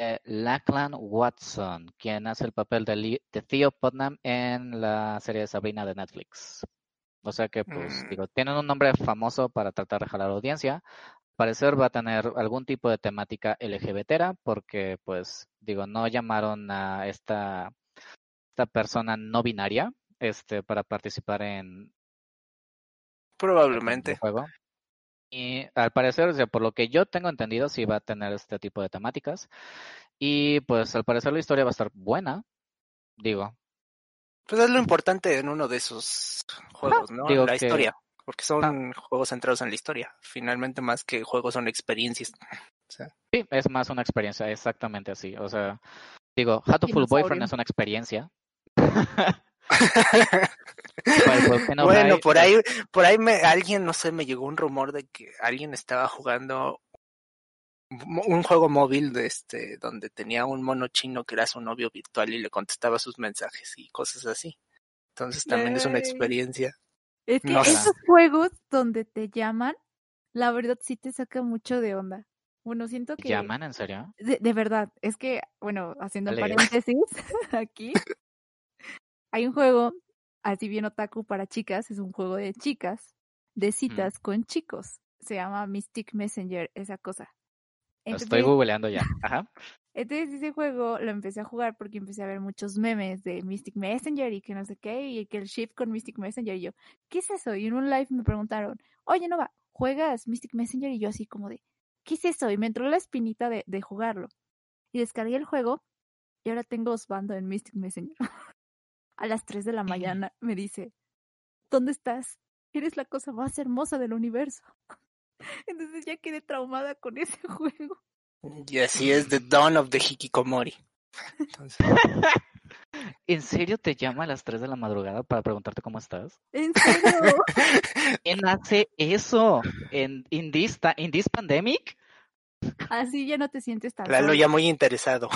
Eh, Lachlan Watson, quien hace el papel de, de Theo Putnam en la serie de Sabrina de Netflix. O sea que, pues, Mm. digo, tienen un nombre famoso para tratar de jalar audiencia. Al parecer va a tener algún tipo de temática LGBT, porque, pues, digo, no llamaron a esta, esta persona no binaria este, para participar en, en el Probablemente. juego. Y al parecer, o sea, por lo que yo tengo entendido, sí va a tener este tipo de temáticas. Y pues al parecer la historia va a estar buena. Digo, Pues es lo importante en uno de esos juegos, ¿no? digo la que- historia. Porque son juegos centrados en la historia. Finalmente, más que juegos, son experiencias. O sea, sí, es más una experiencia, exactamente así. O sea, digo, Hatoful Boyfriend es una experiencia. bueno, por ahí, por ahí me, alguien, no sé, me llegó un rumor de que alguien estaba jugando un juego móvil de este, donde tenía un mono chino que era su novio virtual y le contestaba sus mensajes y cosas así. Entonces también es una experiencia. Es que esos juegos donde te llaman, la verdad sí te saca mucho de onda. Bueno, siento que... ¿Llaman en serio? De, verdad, es que, bueno, haciendo paréntesis aquí, hay un juego, así bien otaku para chicas, es un juego de chicas, de citas con chicos. Se llama Mystic Messenger, esa cosa. Estoy googleando ya. Ajá. Entonces ese juego lo empecé a jugar porque empecé a ver muchos memes de Mystic Messenger y que no sé qué, y que el shift con Mystic Messenger y yo, ¿qué es eso? Y en un live me preguntaron, oye Nova, ¿juegas Mystic Messenger? Y yo así como de, ¿qué es eso? Y me entró la espinita de, de jugarlo. Y descargué el juego y ahora tengo Osbando en Mystic Messenger. a las 3 de la mañana me dice, ¿dónde estás? Eres la cosa más hermosa del universo. Entonces ya quedé traumada con ese juego. Y así es The Dawn of the Hikikomori. ¿En serio te llama a las 3 de la madrugada para preguntarte cómo estás? ¿En serio? ¿Quién hace eso? ¿En in this, in this pandemic? Así ya no te sientes tan Lalo ya muy interesado.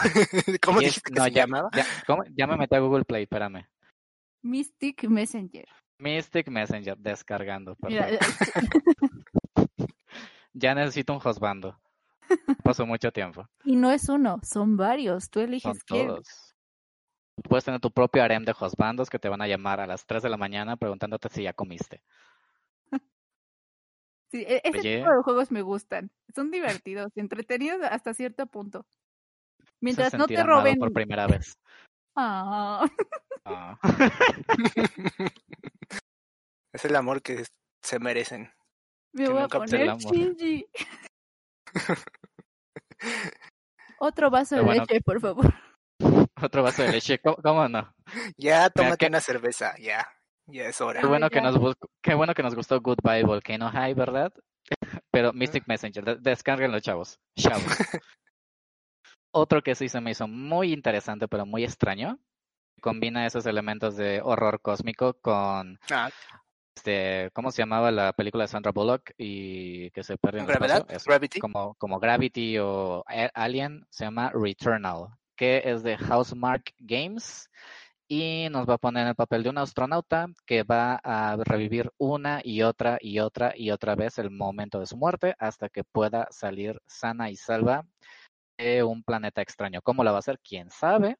¿Cómo dijiste que se llamaba? Ya, ya me metí a Google Play, espérame. Mystic Messenger. Mystic Messenger, descargando. ya necesito un hostbando. Pasó mucho tiempo. Y no es uno, son varios. Tú eliges son todos. Puedes tener tu propio harem de hostbandos que te van a llamar a las 3 de la mañana preguntándote si ya comiste. Sí, e-, ese tipo de juegos me gustan. Son divertidos, entretenidos hasta cierto punto. Mientras no te roben. por primera vez. Ah. Ah. es el amor que se merecen. Me voy a poner Shinji. Otro vaso de leche, por favor. Otro vaso de leche, ¿cómo, no? Ya, tómate una cerveza, ya. Ya es hora. Qué bueno, que nos, qué bueno que nos gustó Goodbye Volcano High, ¿verdad? Pero Mystic Messenger, descárguenlo, chavos. Chavos. Otro que sí se me hizo muy interesante, pero muy extraño. Combina esos elementos de horror cósmico con ah. este, ¿cómo se llamaba la película de Sandra Bullock y que se en ¿Gravedad? Gravity. Como, como Gravity o Alien, se llama Returnal, que es de Housemark Games y nos va a poner en el papel de un astronauta que va a revivir una y otra y otra y otra vez el momento de su muerte hasta que pueda salir sana y salva de un planeta extraño. ¿Cómo la va a hacer? ¿Quién sabe?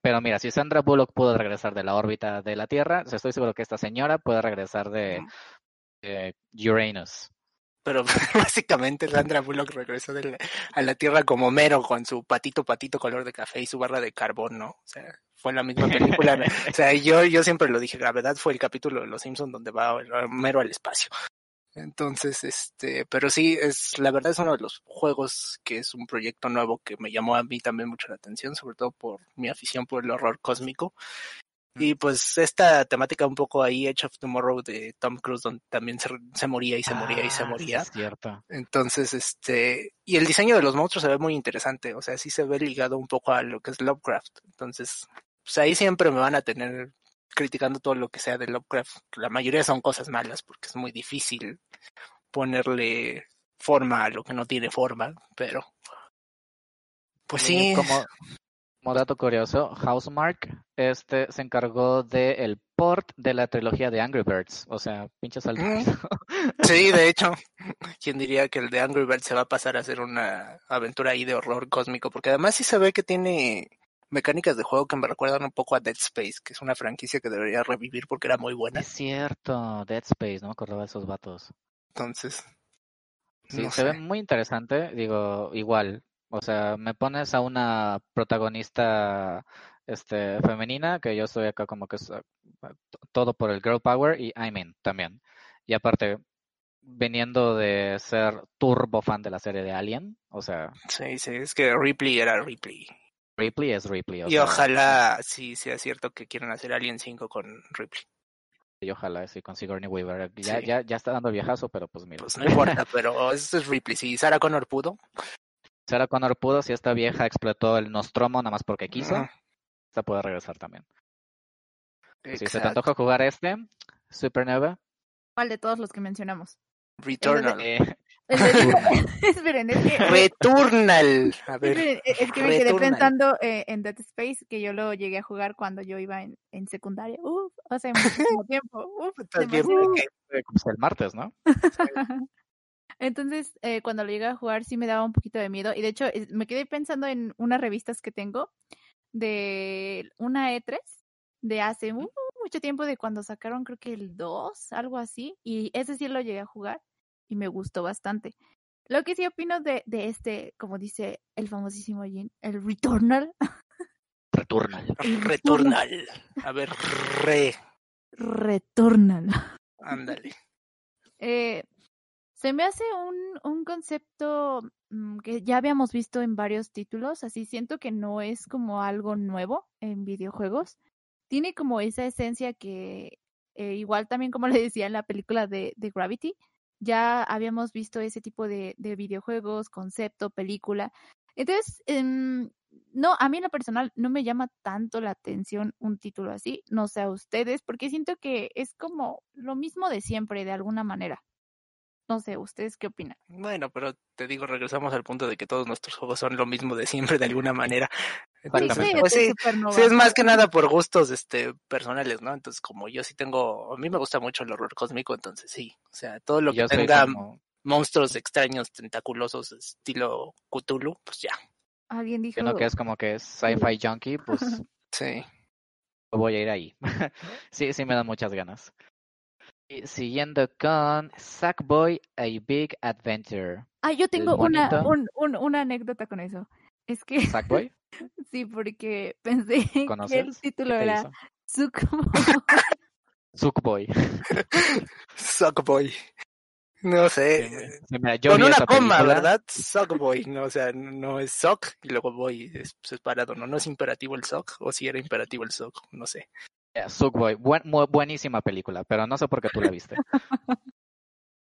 Pero mira, si Sandra Bullock pudo regresar de la órbita de la Tierra, estoy seguro que esta señora puede regresar de, Uranus. Pero básicamente Sandra Bullock regresó a la Tierra como mero con su patito patito color de café y su barra de carbón, ¿no? O sea, fue la misma película. o sea, yo, yo siempre lo dije, Gravedad fue el capítulo de Los Simpsons donde va mero al espacio. Entonces, este, pero sí, es, la verdad es uno de los juegos que es un proyecto nuevo que me llamó a mí también mucho la atención, sobre todo por mi afición por el horror cósmico. Y pues esta temática un poco ahí, Edge of Tomorrow de Tom Cruise, donde también se, se moría y se moría y se ah, moría. es cierto. Entonces, este, y el diseño de los monstruos se ve muy interesante, o sea, sí se ve ligado un poco a lo que es Lovecraft. Entonces, pues ahí siempre me van a tener criticando todo lo que sea de Lovecraft. La mayoría son cosas malas porque es muy difícil ponerle forma a lo que no tiene forma, pero pues sí. Como, como dato curioso, Housemark este se encargó del el port de la trilogía de Angry Birds, o sea, pinches al Sí, de hecho, quién diría que el de Angry Birds se va a pasar a ser una aventura ahí de horror cósmico, porque además sí se ve que tiene mecánicas de juego que me recuerdan un poco a Dead Space, que es una franquicia que debería revivir porque era muy buena. Es cierto, Dead Space, no me acordaba de esos vatos. Entonces. Sí, se ve muy interesante, digo, igual. O sea, me pones a una protagonista este femenina, que yo estoy acá como que es, todo por el girl power y I mean también. Y aparte, veniendo de ser turbo fan de la serie de Alien, o sea... Sí, sí, es que Ripley era Ripley. Ripley es Ripley. y ojalá sí sea cierto que quieran hacer Alien 5 con Ripley. Y ojalá sí con Sigourney Weaver. Ya, ya, ya está dando viejazo, pero pues mira. Pues no importa, pero eso es Ripley. Si Sarah Connor pudo. Sarah Connor pudo, si esta vieja explotó el Nostromo nada más porque quiso, esta puede regresar también. Si se te antoja jugar este, Supernova. ¿Cuál de todos los que mencionamos? Returnal. Eh, Esperen, es que, Returnal. A ver. esperen, es que me quedé pensando eh, en Dead Space, que yo lo llegué a jugar cuando yo iba en, en secundaria. Uf, hace muchísimo tiempo. Uf, demasiado. el martes, ¿no? Entonces, eh, cuando lo llegué a jugar sí me daba un poquito de miedo. Y de hecho, me quedé pensando en unas revistas que tengo de una E3 de hace mu- mucho tiempo, de cuando sacaron creo que el 2, algo así. Y ese sí lo llegué a jugar y me gustó bastante. Lo que sí opino de, de este, como dice el famosísimo Jin, el Returnal. Returnal. Returnal. A ver, re. Returnal. Ándale. Eh, se me hace un, un concepto mm, que ya habíamos visto en varios títulos, así siento que no es como algo nuevo en videojuegos. Tiene como esa esencia que, eh, igual también como le decía en la película de, de Gravity, ya habíamos visto ese tipo de, de videojuegos, concepto, película. Entonces, em, no, a mí en lo personal no me llama tanto la atención un título así, no sé a ustedes, porque siento que es como lo mismo de siempre, de alguna manera. No sé, ¿ustedes qué opinan? Bueno, pero te digo, regresamos al punto de que todos nuestros juegos son lo mismo de siempre de alguna manera. Exactamente. pues este sí, Supernova. sí, es más que nada por gustos este personales, ¿no? Entonces, como yo sí tengo, a mí me gusta mucho el horror cósmico, entonces sí, o sea, todo lo que tenga como- monstruos extraños, tentaculosos, estilo Cthulhu, pues ya. Alguien dijo, Uno que es como que es sci-fi junkie, pues Sí. voy a ir ahí. sí, sí me dan muchas ganas. Y siguiendo con Sackboy A Big Adventure. ah, yo tengo una, un, un- una anécdota con eso. Es que ¿Sackboy? Sí, porque pensé que el ¿Conoces? ¿Qué título era. Suckboy. Suckboy. No sé. Sí, mira, yo Con una coma, película. ¿verdad? Suckboy, no, o sea, no es sock y luego boy es separado, ¿no? No es imperativo el sock, o si era imperativo el sock, no sé. Yeah, Suckboy. Buen- buenísima película, pero no sé por qué tú la viste.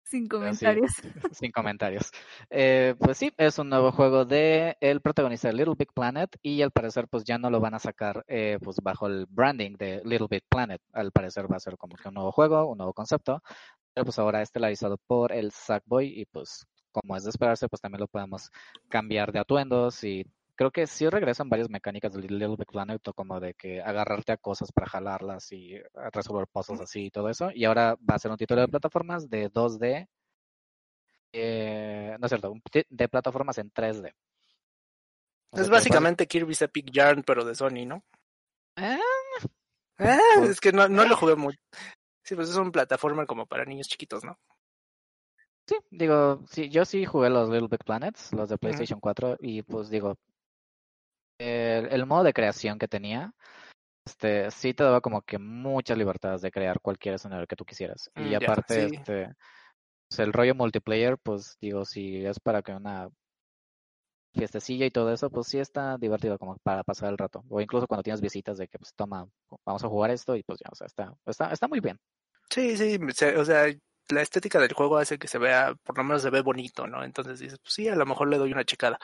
Sin Pero sí, comentarios. sin comentarios. Eh, pues sí, es un nuevo juego de el protagonista de Little Big Planet y al parecer pues ya no lo van a sacar eh, pues bajo el branding de Little Big Planet. Al parecer va a ser como que un nuevo juego, un nuevo concepto. Pero pues ahora estelarizado por el Sackboy y pues como es de esperarse pues también lo podemos cambiar de atuendos y creo que sí regresan varias mecánicas de Little Big Planet como de que agarrarte a cosas para jalarlas y resolver puzzles así y todo eso. Y ahora va a ser un título de plataformas de 2D eh, no es cierto, de plataformas en 3D. O sea Es que básicamente Kirby's Epic Yarn, pero de Sony, ¿no? Eh, Ah, Pues- es que no, no lo jugué mucho. Sí, pues es un plataforma como para niños chiquitos, ¿no? sí, digo, sí, yo sí jugué los Little Big Planets, los de PlayStation 4, y pues digo, el, el modo de creación que tenía, este, sí te daba como que muchas libertades de crear cualquier escenario que tú quisieras. Mm, Y aparte, sí. este, pues, el rollo multiplayer, pues digo, si es para que una fiestecilla y todo eso, pues sí está divertido como para pasar el rato. O incluso cuando tienes visitas de que, pues toma, vamos a jugar esto y pues ya, o sea, está, está, está muy bien. Sí, sí, o sea, la estética del juego hace que se vea, por lo menos se ve bonito, ¿no? Entonces dices, pues sí, a lo mejor le doy una checada.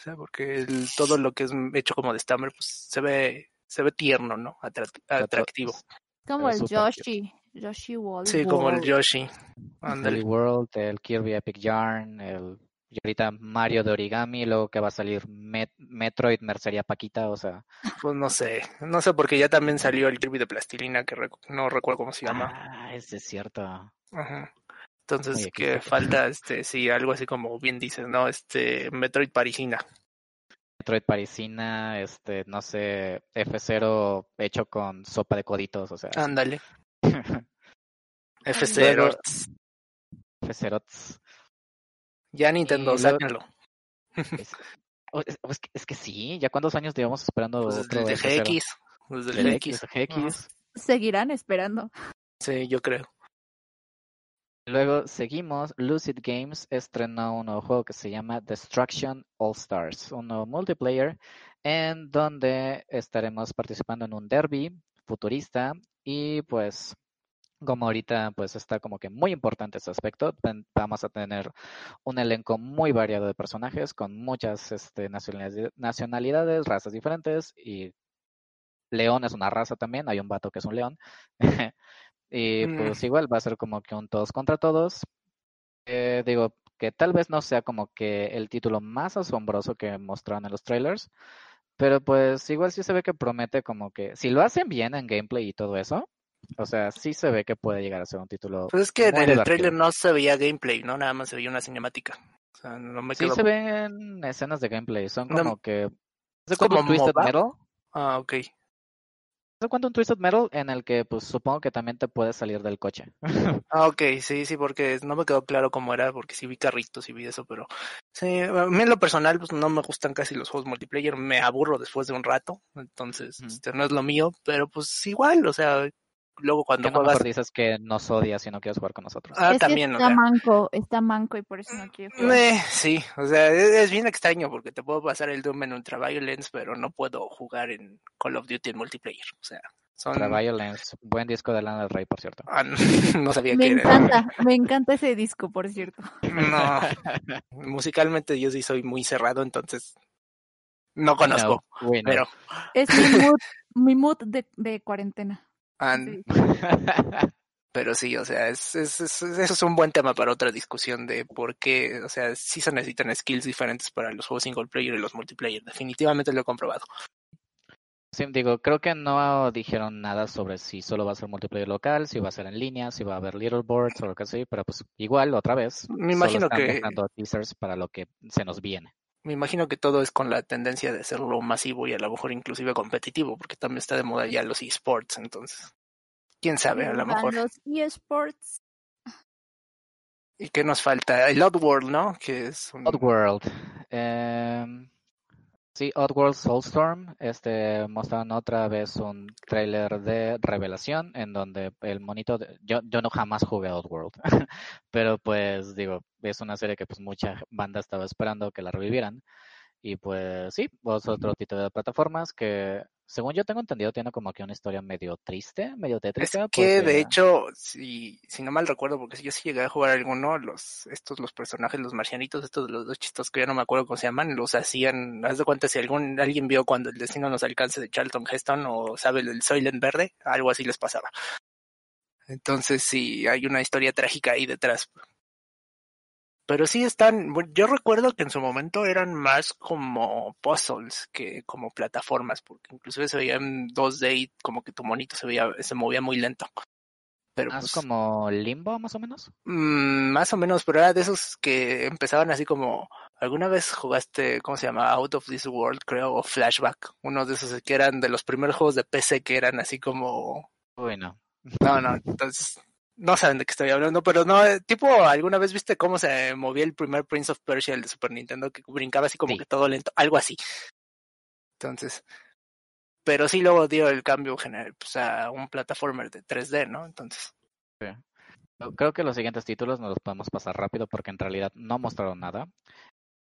O sea, porque el- todo lo que es hecho como de estambre, pues se ve, se ve tierno, ¿no? Atra- atractivo. Como el Yoshi. Yoshi Wall. Sí, como el World. Yoshi. Woolly Ándale. World, el Kirby Epic Yarn, el y ahorita Mario de origami, luego que va a salir Met- Metroid Mercería Paquita, o sea, Pues no sé, no sé, porque ya también salió el Kirby de plastilina, que recu- no recuerdo cómo se llama. ah, ese es cierto. Ajá. Entonces, Oye, que falta, este, sí, algo así como bien dices, ¿no? Este, Metroid Parisina. Metroid Parisina, este, no sé, F0 hecho con sopa de coditos, o sea, Ándale. F0. Luego- F0 tss, Ya Nintendo, sáquenlo. es, es- que, es que sí, ya cuántos años llevamos esperando Pues otro desde F0? GX. Desde el GX. GX. Seguirán esperando. Sí, yo creo. Luego seguimos, Lucid Games estrenó un nuevo juego que se llama Destruction All Stars, un nuevo multiplayer en donde estaremos participando en un derby futurista y pues como ahorita pues está como que muy importante este aspecto, vamos a tener un elenco muy variado de personajes con muchas este, nacionalidades, razas diferentes y león es una raza también, hay un vato que es un león. y Mm. pues igual va a ser como que un todos contra todos. Eh, digo que tal vez no sea como que el título más asombroso que mostraron en los trailers, pero pues igual sí se ve que promete como que si lo hacen bien en gameplay y todo eso, o sea, sí se ve que puede llegar a ser un título Pues es que en el trailer no se veía gameplay, ¿no? Nada más se veía una cinemática. O sea, no me Sí quedo... se ven escenas de gameplay, son No, como que ¿Se como Twisted? Metal? Ah, ok. ¿Se cuenta un Twisted Metal en el que pues supongo que también te puedes salir del coche? Ah, ok, sí, sí, porque no me quedó claro cómo era, porque sí vi carritos y vi eso, pero sí, a mí en lo personal pues no me gustan casi los juegos multiplayer, me aburro después de un rato, entonces Ujú. este, no es lo mío, pero pues igual, o sea, luego cuando Que no juegas... mejor dices que nos odias y no quieres jugar con nosotros. Ah, es también, que o está sea, manco, está manco y por eso no quiere jugar. eh, sí, o sea, es, es bien extraño porque te puedo pasar el Doom en Ultraviolence, pero no puedo jugar en Call of Duty en multiplayer, o sea, son... Ultra Violence, buen disco de Lana del Rey, por cierto. Ah, no, no sabía Me que era. encanta, me encanta ese disco, por cierto. No, musicalmente yo sí soy muy cerrado, entonces no conozco, No, know. pero Es mi mood, mi mood de, de cuarentena. Sí. pero sí, o sea, es, es, es- eso es un buen tema para otra discusión de por qué, o sea, sí se necesitan skills diferentes para los juegos single player y los multiplayer. Definitivamente lo he comprobado. Sí, digo, creo que no dijeron nada sobre si solo va a ser multiplayer local, si va a ser en línea, si va a haber leaderboards o lo que sea, pero pues igual, otra vez, Me solo imagino están que- teasers para lo que se nos viene. Me imagino que todo es con la tendencia de hacerlo masivo y a lo mejor inclusive competitivo, porque también está de moda ya los esports, entonces, quién sabe, a lo mejor. Los eSports. ¿Y qué nos falta? El Oddworld, ¿no? Que es un... Oddworld. em, sí, Oddworld Soulstorm. Este mostraron otra vez un tráiler de revelación en donde el monito de- yo yo no jamás jugué a Oddworld, pero pues digo, es una serie que pues mucha banda estaba esperando que la revivieran y pues sí, es otro título de plataformas que según yo tengo entendido tiene como que una historia medio triste, medio Es tétrica que de hecho, si, si no mal recuerdo, porque yo sí llegué a jugar alguno, los, estos, los personajes, los marcianitos, estos los dos chistos que ya no me acuerdo cómo se llaman, los hacían, haz de cuenta si algún, alguien vio cuando el destino nos alcance de Charlton Heston o sabe el Soylent Verde, algo así les pasaba. Entonces sí, hay una historia trágica ahí detrás. Pero sí están, bueno, yo recuerdo que en su momento eran más como puzzles que como plataformas, porque inclusive se veía en 2D y como que tu monito se veía, se movía muy lento. Pero más pues, como Limbo más o menos. mm, más o menos, pero era de esos que empezaban así como, ¿alguna vez jugaste, cómo se llama? Out of This World, creo, o Flashback? Uno de esos que eran de los primeros juegos de PC que eran así como, Uy, no. no, no, entonces, no saben de qué estoy hablando, pero no, eh, tipo, ¿alguna vez viste cómo se movía el primer Prince of Persia, el de Super Nintendo, que brincaba así como Sí. que todo lento? Algo así. Entonces, pero sí luego dio el cambio general, pues, a un plataformer de 3D, ¿no? Entonces, Creo que los siguientes títulos nos los podemos pasar rápido porque en realidad no mostraron nada.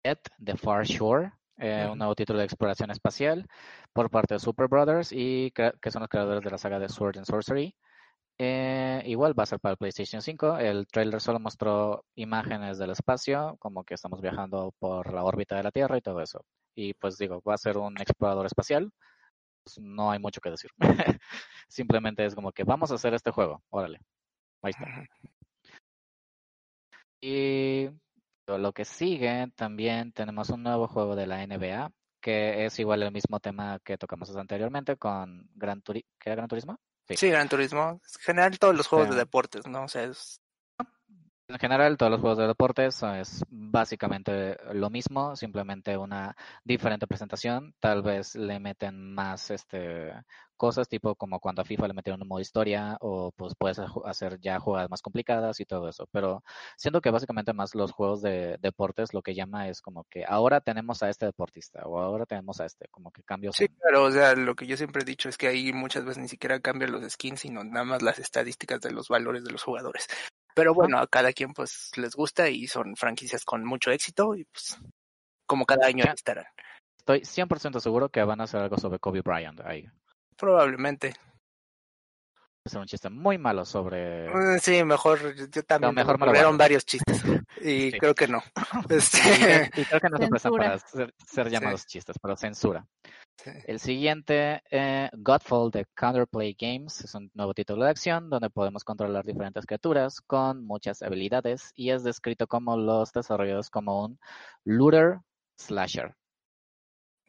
Yet, The Far Shore, eh, un nuevo título de exploración espacial por parte de Super Brothers y que son los creadores de la saga de Sword and Sorcery. Eh, igual va a ser para el PlayStation 5. El trailer solo mostró imágenes del espacio, como que estamos viajando por la órbita de la Tierra y todo eso. Y pues digo, va a ser un explorador espacial. Pues, no hay mucho que decir. Simplemente es como que vamos a hacer este juego. Órale. Ahí está. Y lo que sigue, también tenemos un nuevo juego de la NBA, que es igual el mismo tema que tocamos anteriormente con Gran Turismo. ¿Qué era Gran Turismo? Sí. Gran Turismo. En general todos los juegos de deportes, ¿no? O sea, es... En general, todos los juegos de deportes es básicamente lo mismo, simplemente una diferente presentación. Tal vez le meten más este cosas, tipo como cuando a FIFA le metieron un modo historia, o pues puedes hacer ya jugadas más complicadas y todo eso. Pero siento que básicamente más los juegos de deportes lo que llama es como que ahora tenemos a este deportista, o ahora tenemos a este, como que cambios. Sí, en- claro, o sea, lo que yo siempre he dicho es que ahí muchas veces ni siquiera cambian los skins, sino nada más las estadísticas de los valores de los jugadores. Pero bueno, a cada quien pues les gusta y son franquicias con mucho éxito y pues como cada año estarán. Estoy 100% seguro que van a hacer algo sobre Kobe Bryant ahí. Probablemente. Es un chiste muy malo sobre... Mm, Sí, mejor, yo también mejor me ocurrieron varios chistes y Sí. creo que no. Y, Este, y creo que no se prestan para ser, ser llamados chistes, pero censura. sí. El siguiente, eh, Godfall de Counterplay Games, es un nuevo título de acción donde podemos controlar diferentes criaturas con muchas habilidades y es descrito como los desarrollados como un looter slasher.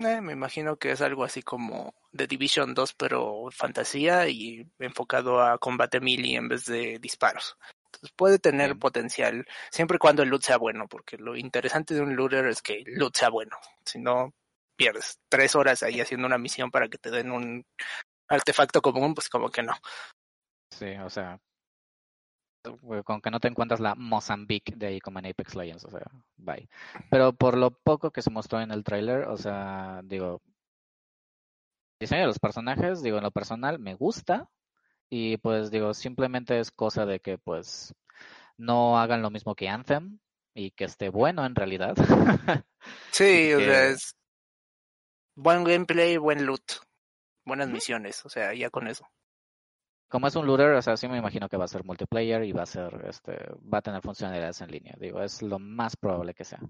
Eh, me imagino que es algo así como The Division 2, pero fantasía y enfocado a combate melee en vez de disparos. Entonces puede tener Sí. potencial, siempre y cuando el loot sea bueno, porque lo interesante de un looter es que el loot sea bueno. Si no, pierdes tres horas ahí haciendo una misión para que te den un artefacto común, pues como que no. Sí, o sea, con que no te encuentras la Mozambique de ahí como en Apex Legends, o sea, bye. Pero por lo poco que se mostró en el tráiler, o sea, digo, diseño de los personajes, digo, en lo personal me gusta y pues digo, simplemente es cosa de que pues no hagan lo mismo que Anthem y que esté bueno en realidad. Sí, o que- sea, es buen gameplay, buen loot, buenas misiones, o sea, ya con eso. Como es un looter, o sea, sí me imagino que va a ser multiplayer y va a ser, este, va a tener funcionalidades en línea. Digo, es lo más probable que sea.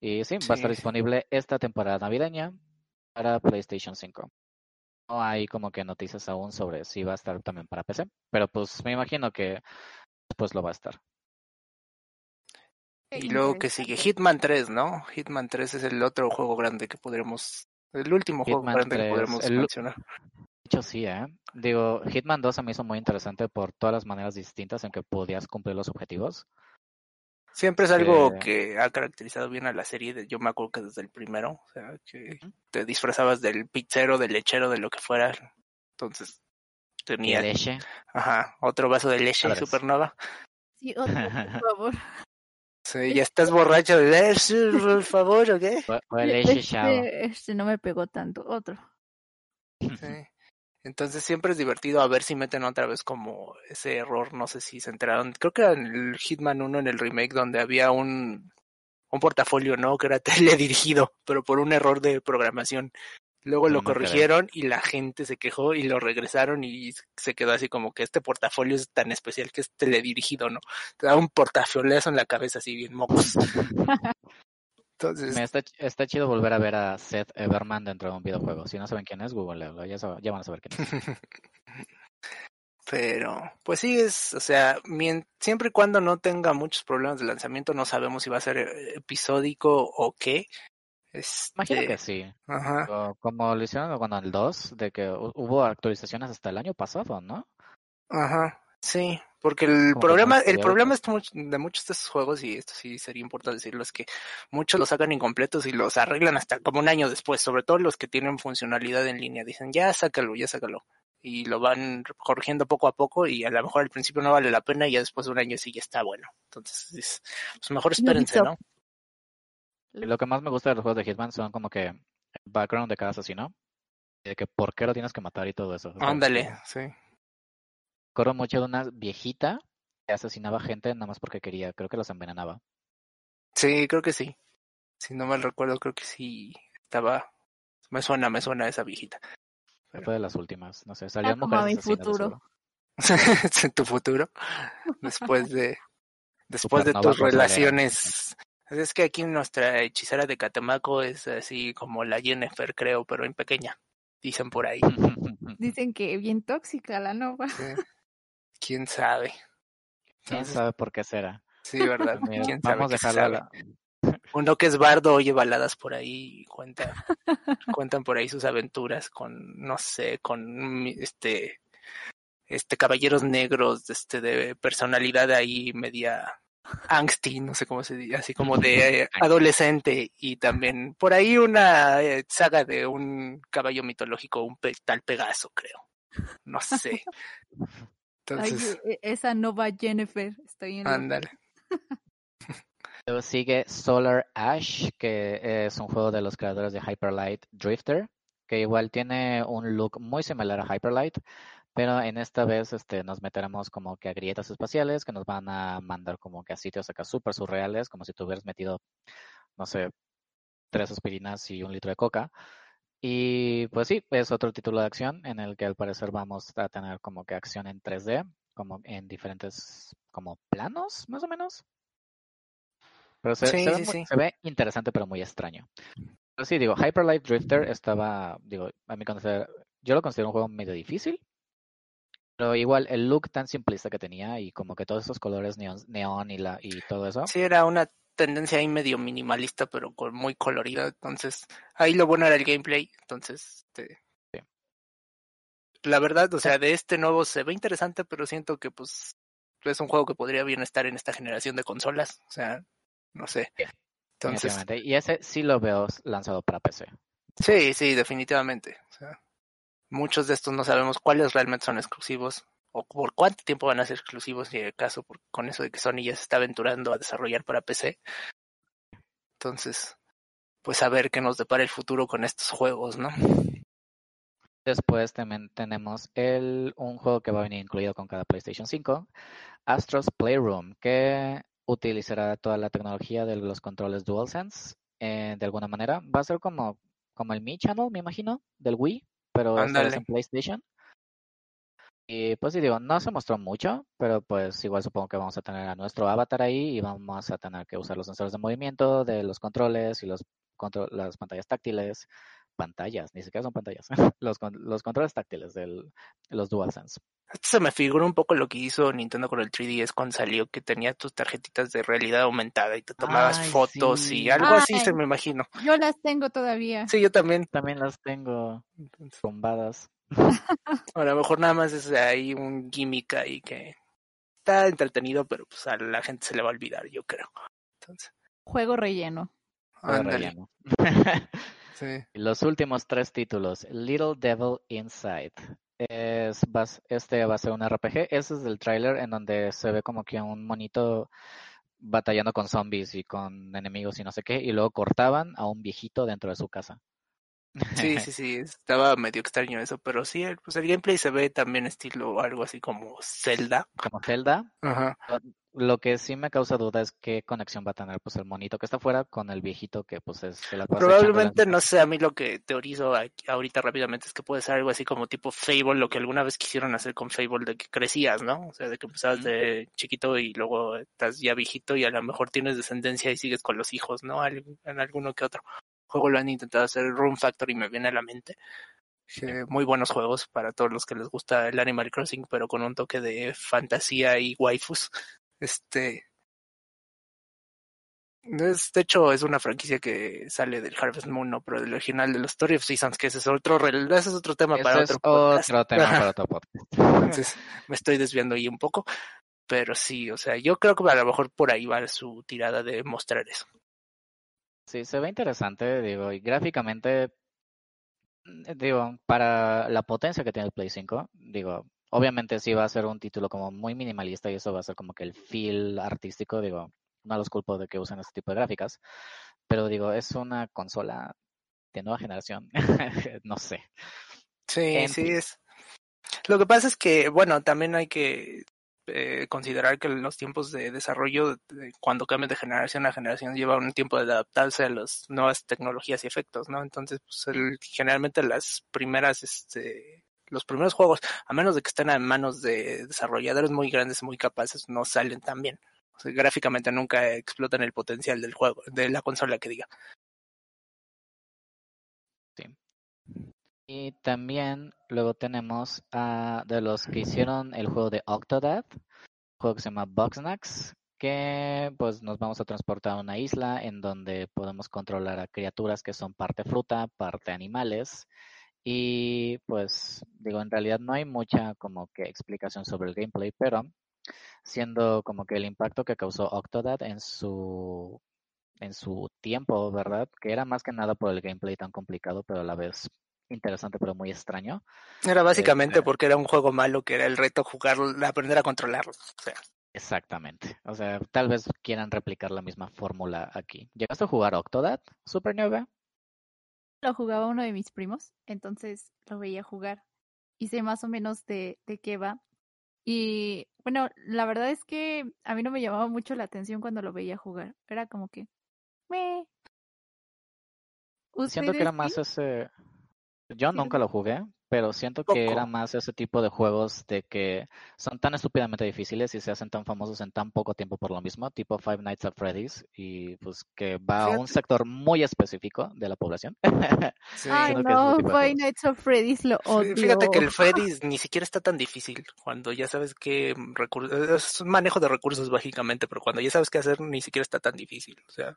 Y sí, va a estar disponible esta temporada navideña para PlayStation 5. No hay como que noticias aún sobre si va a estar también para PC, pero pues me imagino que después lo va a estar. Y luego que sigue. Hitman 3, ¿no? Hitman 3 es el otro juego grande que podremos, el último juego grande que 3, podremos el- mencionar. De hecho, sí, ¿eh? Digo, Hitman 2 se me hizo muy interesante por todas las maneras distintas en que podías cumplir los objetivos. Siempre es algo que ha caracterizado bien a la serie. de- Yo me acuerdo que desde el primero, o sea, que te disfrazabas del pizzero, del lechero, de lo que fuera. Entonces tenía, leche. ajá, otro vaso de leche supernova. Sí, otro, por favor. Sí, ya estás borracho de leche, por favor, ¿o qué? Leche. Este, este no me pegó tanto. Otro. Sí. Entonces siempre es divertido a ver si meten otra vez como ese error, no sé si se enteraron, creo que era en el Hitman 1 en el remake donde había un, un portafolio, ¿no? Que era teledirigido, pero por un error de programación. Luego No lo enteré. corrigieron y la gente se quejó y lo regresaron y se quedó así como que este portafolio es tan especial que es teledirigido, ¿no? Te da un portafoliazo en la cabeza así bien mocos. Entonces, Me está, ch- está chido volver a ver a Seth Everman dentro de un videojuego. Si no saben quién es, googleenlo. Ya, van a saber quién es. Pero, pues sí, es, o sea, siempre y cuando no tenga muchos problemas de lanzamiento, no sabemos si va a ser eh, episódico o qué. Imagino Este, que sí. ajá. O como lo hicieron cuando el 2, de que hu- hubo actualizaciones hasta el año pasado, ¿no? Ajá, sí, porque el Como problema, el problema es de muchos de estos juegos, y esto sí sería importante decirlo, es que muchos los sacan incompletos y los arreglan hasta como un año después, sobre todo los que tienen funcionalidad en línea, dicen ya sácalo, ya sácalo, y lo van corrigiendo poco a poco y a lo mejor al principio no vale la pena y ya después de un año sí ya está bueno. Entonces, es- pues mejor espérense, ¿no? Lo que más me gusta de los juegos de Hitman son como que el background de cada asesino. De que por qué lo tienes que matar y todo eso. Ándale, sí. Recuerdo mucho de una viejita que asesinaba gente nada más porque quería. Creo que los envenenaba. Sí, creo que sí. Si no mal recuerdo, creo que sí estaba. Me suena, me suena esa viejita. Pero- Fue de las últimas. No sé, salían como a mujeres mi futuro. en tu futuro. Después de. Después de tus relaciones. Es que aquí nuestra hechicera de Catemaco es así como la Jennifer, creo, pero en pequeña. Dicen por ahí. Dicen que bien tóxica la nova. Sí. ¿Quién sabe? ¿Quién sabe por qué será? Sí, ¿verdad? Mira, ¿Quién sabe? vamos dejarlo a sabe? la... Uno que es bardo oye baladas por ahí y cuenta, cuentan por ahí sus aventuras con, no sé, con este, este caballeros negros, este de personalidad ahí media angsty, no sé cómo se dice, así como de adolescente y también por ahí una eh, saga de un caballo mitológico, un tal Pegaso, creo. No sé. Entonces, Ay, e- esa nova Jennifer. Estoy en ándale. Luego sigue Solar Ash, que es un juego de los creadores de Hyperlight Drifter, que igual tiene un look muy similar a Hyperlight, pero en esta vez este, nos meteremos como que a grietas espaciales que nos van a mandar como que a sitios acá súper surreales, como si te hubieras metido, no sé, tres aspirinas y un litro de coca. Y pues sí, es otro título de acción en el que al parecer vamos a tener como que acción en 3D, como en diferentes como planos, más o menos. Pero se, Sí, se ve, sí, muy- sí. se ve interesante pero muy extraño. Pero sí, digo, Hyper Light Drifter estaba, digo, a mi consider- yo lo considero un juego medio difícil. Pero igual el look tan simplista que tenía y como que todos esos colores neón, neón y, la, y todo eso. Sí, era una tendencia ahí medio minimalista, pero con muy colorida. Entonces, ahí lo bueno era el gameplay. Entonces, este, Sí. la verdad, o sea, de este nuevo se ve interesante, pero siento que pues es un juego que podría bien estar en esta generación de consolas. O sea, no sé. Entonces. Y ese sí lo veo lanzado para PC. sí, sí, definitivamente. O sea, muchos de estos no sabemos cuáles realmente son exclusivos o por cuánto tiempo van a ser exclusivos, y el caso por- con eso de que Sony ya se está aventurando a desarrollar para PC. Entonces, pues a ver qué nos depara el futuro con estos juegos, ¿no? Después también tenemos el, un juego que va a venir incluido con cada PlayStation 5, Astros Playroom, que utilizará toda la tecnología de los controles DualSense eh, de alguna manera. Va a ser como, como el Mi Channel, me imagino, del Wii, pero esta vez Ándale. en PlayStation. Y pues sí, digo, no se mostró mucho, pero pues igual supongo que vamos a tener a nuestro avatar ahí y vamos a tener que usar los sensores de movimiento de los controles y los contro- las pantallas táctiles. Pantallas, ni siquiera son pantallas. los, con- los controles táctiles de los DualSense. Esto se me figura un poco lo que hizo Nintendo con el 3DS cuando salió, que tenía tus tarjetitas de realidad aumentada y te tomabas Ay, fotos sí. y algo así Ay. se me imagino. Yo las tengo todavía. Sí, yo también. También las tengo tumbadas. A lo mejor nada más es ahí un gimmick ahí que está entretenido, pero pues a la gente se le va a olvidar, yo creo. Entonces, Juego relleno. Sí. Los últimos tres títulos. Little Devil Inside. Es, vas- este va a ser un RPG. Ese es el tráiler en donde se ve como que un monito batallando con zombies y con enemigos y no sé qué. Y luego cortaban a un viejito dentro de su casa. Sí, sí, sí, estaba medio extraño eso, pero sí, el- pues el gameplay se ve también estilo algo así como Zelda. Como Zelda. Ajá. Lo que sí me causa duda es qué conexión va a tener pues el monito que está afuera con el viejito que pues es se la Probablemente, en- no sé, a mí lo que teorizo aquí- ahorita rápidamente es que puede ser algo así como tipo Fable, lo que alguna vez quisieron hacer con Fable, de que crecías, ¿no? O sea, de que empezabas de chiquito y luego estás ya viejito y a lo mejor tienes descendencia y sigues con los hijos, ¿no? En alguno que otro juego lo han intentado hacer, Room Factory me viene a la mente. Eh, muy buenos juegos para todos los que les gusta el Animal Crossing, pero con un toque de fantasía y waifus. Este, es, de hecho, es una franquicia que sale del Harvest Moon, no, pero del original de los Story of Seasons, que ese es otro, ese es otro tema para es otro podcast. otro tema para otro podcast. Entonces, me estoy desviando ahí un poco. Pero sí, o sea, yo creo que a lo mejor por ahí va su tirada de mostrar eso. Sí, se ve interesante, digo, y gráficamente, mm, digo, para la potencia que tiene el Play 5, digo, obviamente sí va a ser un título como muy minimalista y eso va a ser como que el feel artístico, digo, no los culpo de que usen este tipo de gráficas, pero digo, es una consola de nueva generación, no sé. Sí, En sí es. Lo que pasa es que, bueno, también hay que eh, considerar que los tiempos de desarrollo, de- cuando cambian de generación a generación, lleva un tiempo de adaptarse a las nuevas tecnologías y efectos, ¿no? Entonces, pues, generalmente las primeras, este, los primeros juegos, a menos de que estén en manos de desarrolladores muy grandes muy capaces, no salen tan bien. Gráficamente nunca explotan el potencial del juego, de la consola que diga. Y también luego tenemos a de los que hicieron el juego de Octodad, juego que se llama Bugsnax, que pues nos vamos a transportar a una isla en donde podemos controlar a criaturas que son parte fruta, parte animales. Y pues digo, en realidad no hay mucha como que explicación sobre el gameplay, pero siendo como que el impacto que causó Octodad en su en su tiempo, ¿verdad? Que era más que nada por el gameplay tan complicado, pero a la vez interesante pero muy extraño. Era básicamente Este- porque era un juego malo que era el reto jugarlo, aprender a controlarlo. O sea, Exactamente. O sea, tal vez quieran replicar la misma fórmula aquí. ¿Llegaste a jugar Octodad, Supernova? Lo jugaba uno de mis primos, entonces lo veía jugar. Y sé más o menos de, de qué va. Y bueno, la verdad es que a mí no me llamaba mucho la atención cuando lo veía jugar. Era como que... "Meh". Siento que era ¿Ustedes más ese... Yo nunca lo jugué, pero siento que era más ese tipo de juegos de que son tan estúpidamente difíciles y se hacen tan famosos en tan poco tiempo por lo mismo, tipo Five Nights at Freddy's, y pues que va a un sector muy específico de la población. Sí. Ay, que no, Five. Nights at Freddy's lo Sí, odio. Fíjate que el Freddy's ni siquiera está tan difícil cuando ya sabes qué recursos, es un manejo de recursos básicamente, pero cuando ya sabes qué hacer ni siquiera está tan difícil, o sea,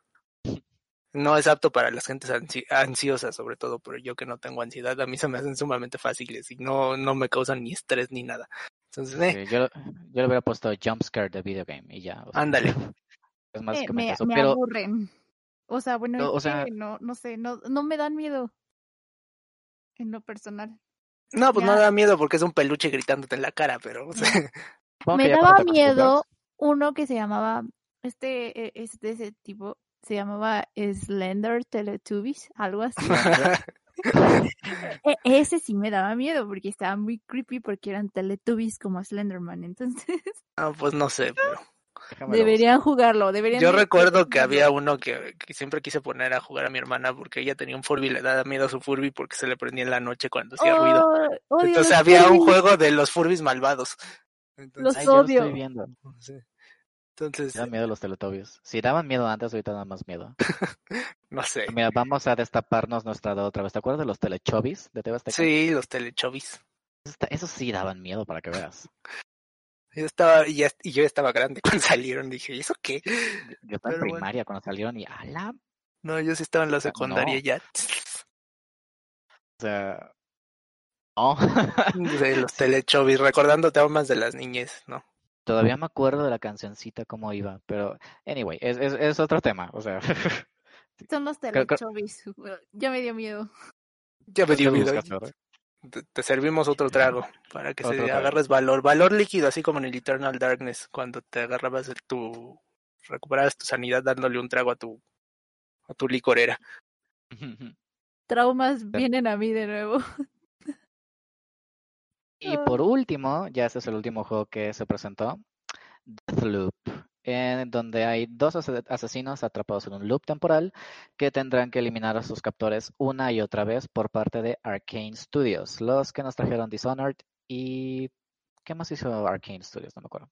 no es apto para las gentes ansi- ansiosas sobre todo, pero yo que no tengo ansiedad, a mí se me hacen sumamente fáciles y no, no me causan ni estrés ni nada. Entonces, eh, Sí, yo, yo le hubiera puesto Jump Scare de video game y ya. o sea, Ándale. Es me, básicamente me, eso. me Pero aburren. O sea, bueno, No, o sea- que no, no sé, no, no me dan miedo. En lo personal. no, pues Ya. no da miedo porque es un peluche gritándote en la cara, pero o sea, supongo me que daba miedo uno que se llamaba, este, es de ese tipo, se llamaba Slender Teletubbies, algo así. E- ese sí me daba miedo porque estaba muy creepy porque eran Teletubbies como Slenderman. Entonces, ah, pues no sé, pero déjame deberían jugarlo, deberían. Yo recuerdo que había uno que, que siempre quise poner a jugar a mi hermana porque ella tenía un Furby y le daba miedo a su Furby porque se le prendía en la noche cuando hacía ruido. Oh, Entonces había un juego de los Furbies malvados. Entonces, Los. Ay, yo lo odio. estoy viendo. sí. Entonces, Me miedo los Teletubbies. Si daban miedo antes, ahorita dan más miedo. no sé. Mira, vamos a destaparnos nuestra duda otra vez. ¿Te acuerdas de los Telechovis de TV Azteca? Sí, los telechovis. Esta- Esos sí daban miedo para que veas. Yo estaba, y, ya- y yo estaba grande cuando salieron. Dije, ¿y eso qué? Yo estaba en bueno. primaria cuando salieron y ¡ala! No, yo sí estaba en la secundaria no. ya. O sea... No. De los telechovis, recordando traumas de las niñez, ¿no? Todavía me acuerdo de la cancioncita cómo iba, pero anyway, es, es, es otro tema, o sea, Son los Teletubbies. Ya me dio miedo. Ya me dio ¿qué miedo. Te, te servimos otro trago para que Otro se trago. agarres valor, valor líquido, así como en el Eternal Darkness, cuando te agarrabas tu, recuperabas tu sanidad dándole un trago a tu, a tu licorera. Traumas vienen a mí de nuevo. Y por último, ya este es el último juego que se presentó, Deathloop, en donde hay dos ase- asesinos atrapados en un loop temporal que tendrán que eliminar a sus captores una y otra vez por parte de Arcane Studios, los que nos trajeron Dishonored y... ¿Qué más hizo Arcane Studios? No me acuerdo.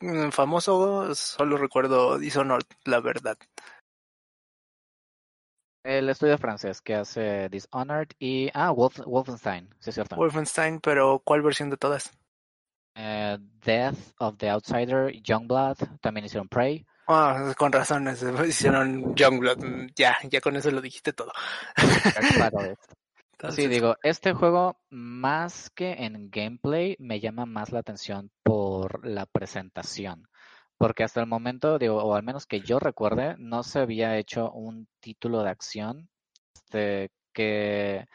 Mm, Famoso, solo recuerdo Dishonored, la verdad. El estudio francés que hace Dishonored y... Ah, Wolf- Wolfenstein, sí es cierto. Wolfenstein, pero ¿cuál versión de todas? Eh, Death of the Outsider, Youngblood, también hicieron Prey. Ah, con razón, es- hicieron Youngblood, mm, ya, ya con eso lo dijiste todo. Claro, Sí, digo, este juego más que en gameplay me llama más la atención por la presentación. Porque hasta el momento, digo, o al menos que yo recuerde, no se había hecho un título de acción este, que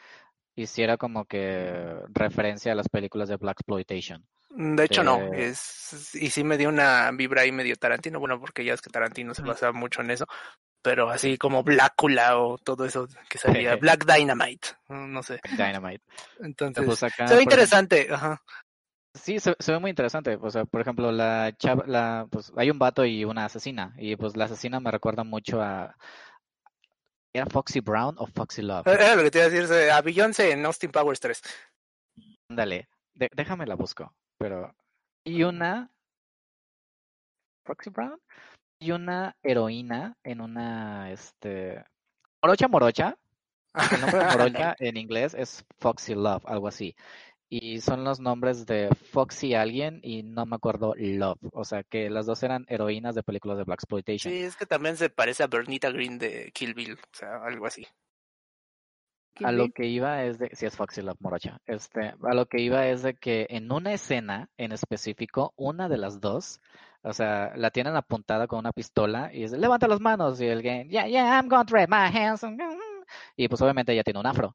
hiciera como que referencia a las películas de Black Exploitation. De hecho, no. Es, y sí me dio una vibra ahí medio Tarantino. Bueno, porque ya es que Tarantino se basa mucho en eso. Pero así como Blácula o todo eso que salía. Black Dynamite. No sé. Dynamite. Entonces, se ve ejemplo, interesante. Ajá. Sí, se, se ve muy interesante. O sea, por ejemplo, la chava, la, pues hay un vato y una asesina. Y pues la asesina me recuerda mucho a. ¿Era Foxy Brown o Foxy Love? Era lo que te iba a decir. A Beyoncé en Austin Powers 3. Ándale, déjame la busco. Pero. Y una. Foxy Brown. Y una heroína en una. Este. Morocha Morocha. El nombre de Morocha en inglés es Foxy Love, algo así. Y son los nombres de Foxy alguien y no me acuerdo Love. O sea que las dos eran heroínas de películas de Black Exploitation. Sí, es que también se parece a Bernita Green de Kill Bill. O sea, algo así. A lo que iba es de, sí es Foxy Love Morocha, este, a lo que iba es de que en una escena en específico, una de las dos, o sea, la tienen apuntada con una pistola y dice, levanta las manos, y el game, yeah, yeah, I'm going to raise my hands, y pues obviamente ella tiene un afro.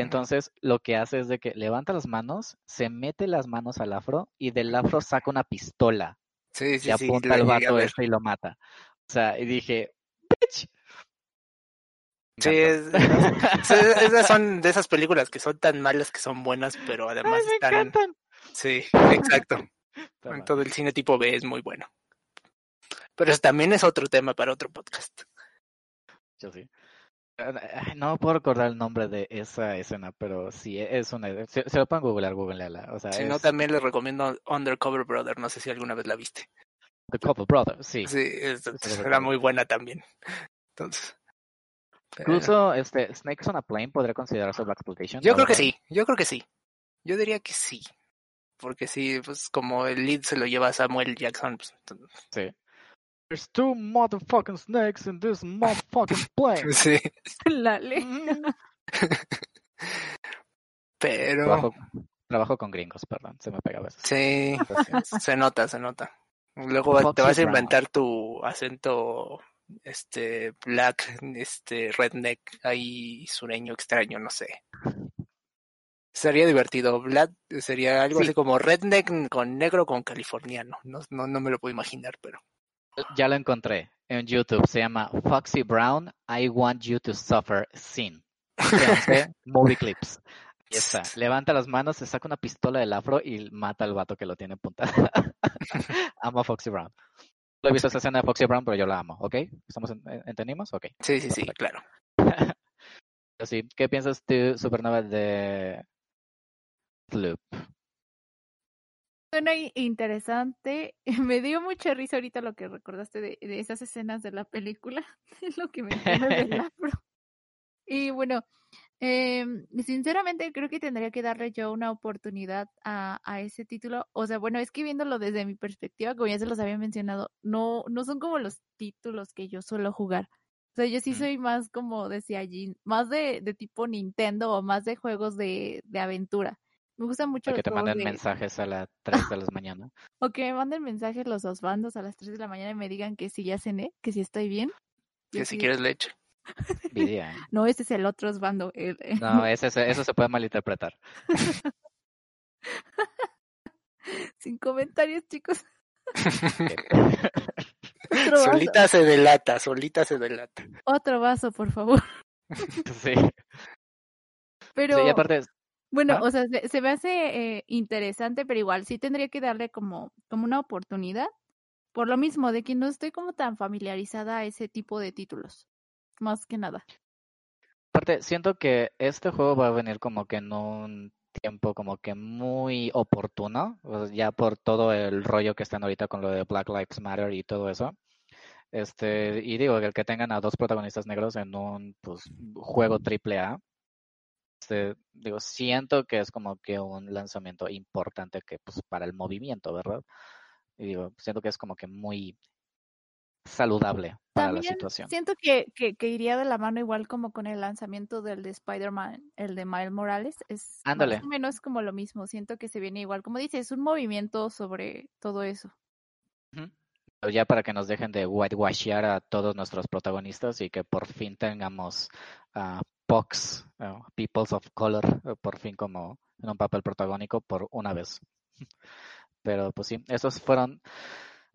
Entonces, lo que hace es de que levanta las manos, se mete las manos al afro y del afro saca una pistola Sí, y sí, sí. apunta al vato este y lo mata. O sea, y dije, bitch. Sí, es- esas son de esas películas que son tan malas que son buenas, pero Ay, además me están. encantan. Sí, exacto. Todo el cine tipo B es muy bueno. Pero eso también es otro tema para otro podcast. Yo sí. No puedo recordar el nombre de esa escena, pero sí, es una... Se, se lo pueden googlear, googleala. O sea, Si no, también les recomiendo Undercover Brother. No sé si alguna vez la viste. The Couple Brother, sí. Sí, es- era muy buena también. Entonces. Incluso este, Snakes on a Plane podría considerarse Black Exploitation. Yo creo que sí, yo creo que sí. Yo diría que sí. Porque sí, pues como el lead se lo lleva Samuel Jackson, pues, entonces- Sí. There's two motherfucking snakes in this motherfucking plane. sí. La ley. Mm. Pero trabajo, trabajo con gringos, perdón, se me pega a veces. sí, se nota, se nota. Luego te vas a Brown. inventar tu acento este black, este redneck ahí sureño extraño, no sé. Sería divertido. Black sería algo Sí. así como redneck con negro con californiano. No, no, no me lo puedo imaginar, pero Ya lo encontré en YouTube, se llama Foxy Brown, I Want You to Suffer Sin. Movie Clips. Está. Levanta las manos, se saca una pistola del afro y mata al vato que lo tiene apuntada. amo a Foxy Brown. No he visto esa escena de Foxy Brown, pero yo la amo, ¿ok? ¿Estamos en- en- ¿Entendimos? Ok. sí, sí, sí, claro. Sí, ¿qué piensas tú, Supernova, de Loop? Suena interesante. Me dio mucha risa ahorita lo que recordaste de, de esas escenas de la película, es lo que me del afro. Y bueno, em, sinceramente creo que tendría que darle yo una oportunidad a, a ese título. O sea, bueno, es que viéndolo desde mi perspectiva, como ya se los había mencionado, no, no son como los títulos que yo suelo jugar. O sea, yo sí soy más como decía allí, más de, de tipo Nintendo o más de juegos de, de aventura. Me gustan mucho que te manden de... mensajes a las 3 de la mañana. O que me manden mensajes los dos bandos a las 3 de la mañana y me digan que si ya cené, que si estoy bien. Que si sí- quieres leche. Vidia, ¿eh? No, este es el otro bando. el- No, ese, se- eso se puede malinterpretar. Sin comentarios, chicos. Vaso, solita se delata, solita se delata. otro vaso, por favor. sí. Pero Sí, y aparte, bueno, ¿Ah? o sea, se, se me hace eh, interesante, pero igual sí tendría que darle como, como una oportunidad. Por lo mismo, de que no estoy como tan familiarizada a ese tipo de títulos. Más que nada. aparte, siento que este juego va a venir como que en un tiempo como que muy oportuno, ya por todo el rollo que están ahorita con lo de Black Lives Matter y todo eso. Este, y digo, el que tengan a dos protagonistas negros en un pues, juego triple A, este, digo, siento que es como que un lanzamiento importante que pues para el movimiento, ¿verdad? Y digo, siento que es como que muy saludable para la situación. siento que, que, que iría de la mano igual como con el lanzamiento del de Spider-Man, el de Miles Morales. Es Ándale. más o menos como lo mismo. Siento que se viene igual. Como dices, es un movimiento sobre todo eso. Pero ya para que nos dejen de whitewashear a todos nuestros protagonistas y que por fin tengamos a POCs, uh, Peoples of Color, eh, por fin como en un papel protagónico por una vez. Pero pues sí, esos fueron...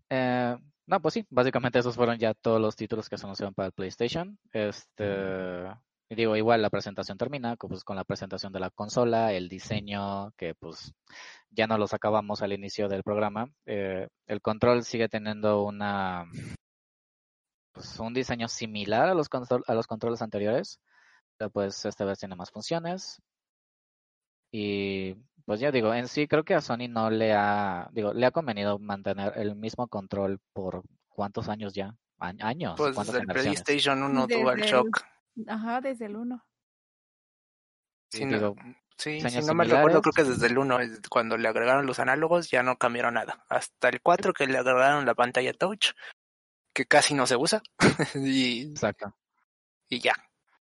eh, no, pues sí, básicamente esos fueron ya todos los títulos que se anunciaron para el PlayStation. Este, digo, igual la presentación termina pues, con la presentación de la consola, el diseño, que pues ya no los acabamos al inicio del programa. Eh, el control sigue teniendo una pues, un diseño similar a los a los controles anteriores, pues esta vez tiene más funciones. Y pues ya digo, en sí creo que a Sony no le ha, digo, le ha convenido mantener el mismo control por cuántos años ya, A- años, Pues desde el. PlayStation 1 Desde DualShock. Ajá, desde el 1. Y Si no, digo, sí, si no me recuerdo, creo que desde el 1, es cuando le agregaron los análogos, ya no cambiaron nada. Hasta el 4 que le agregaron la pantalla touch, que casi no se usa, y, exacto. y ya.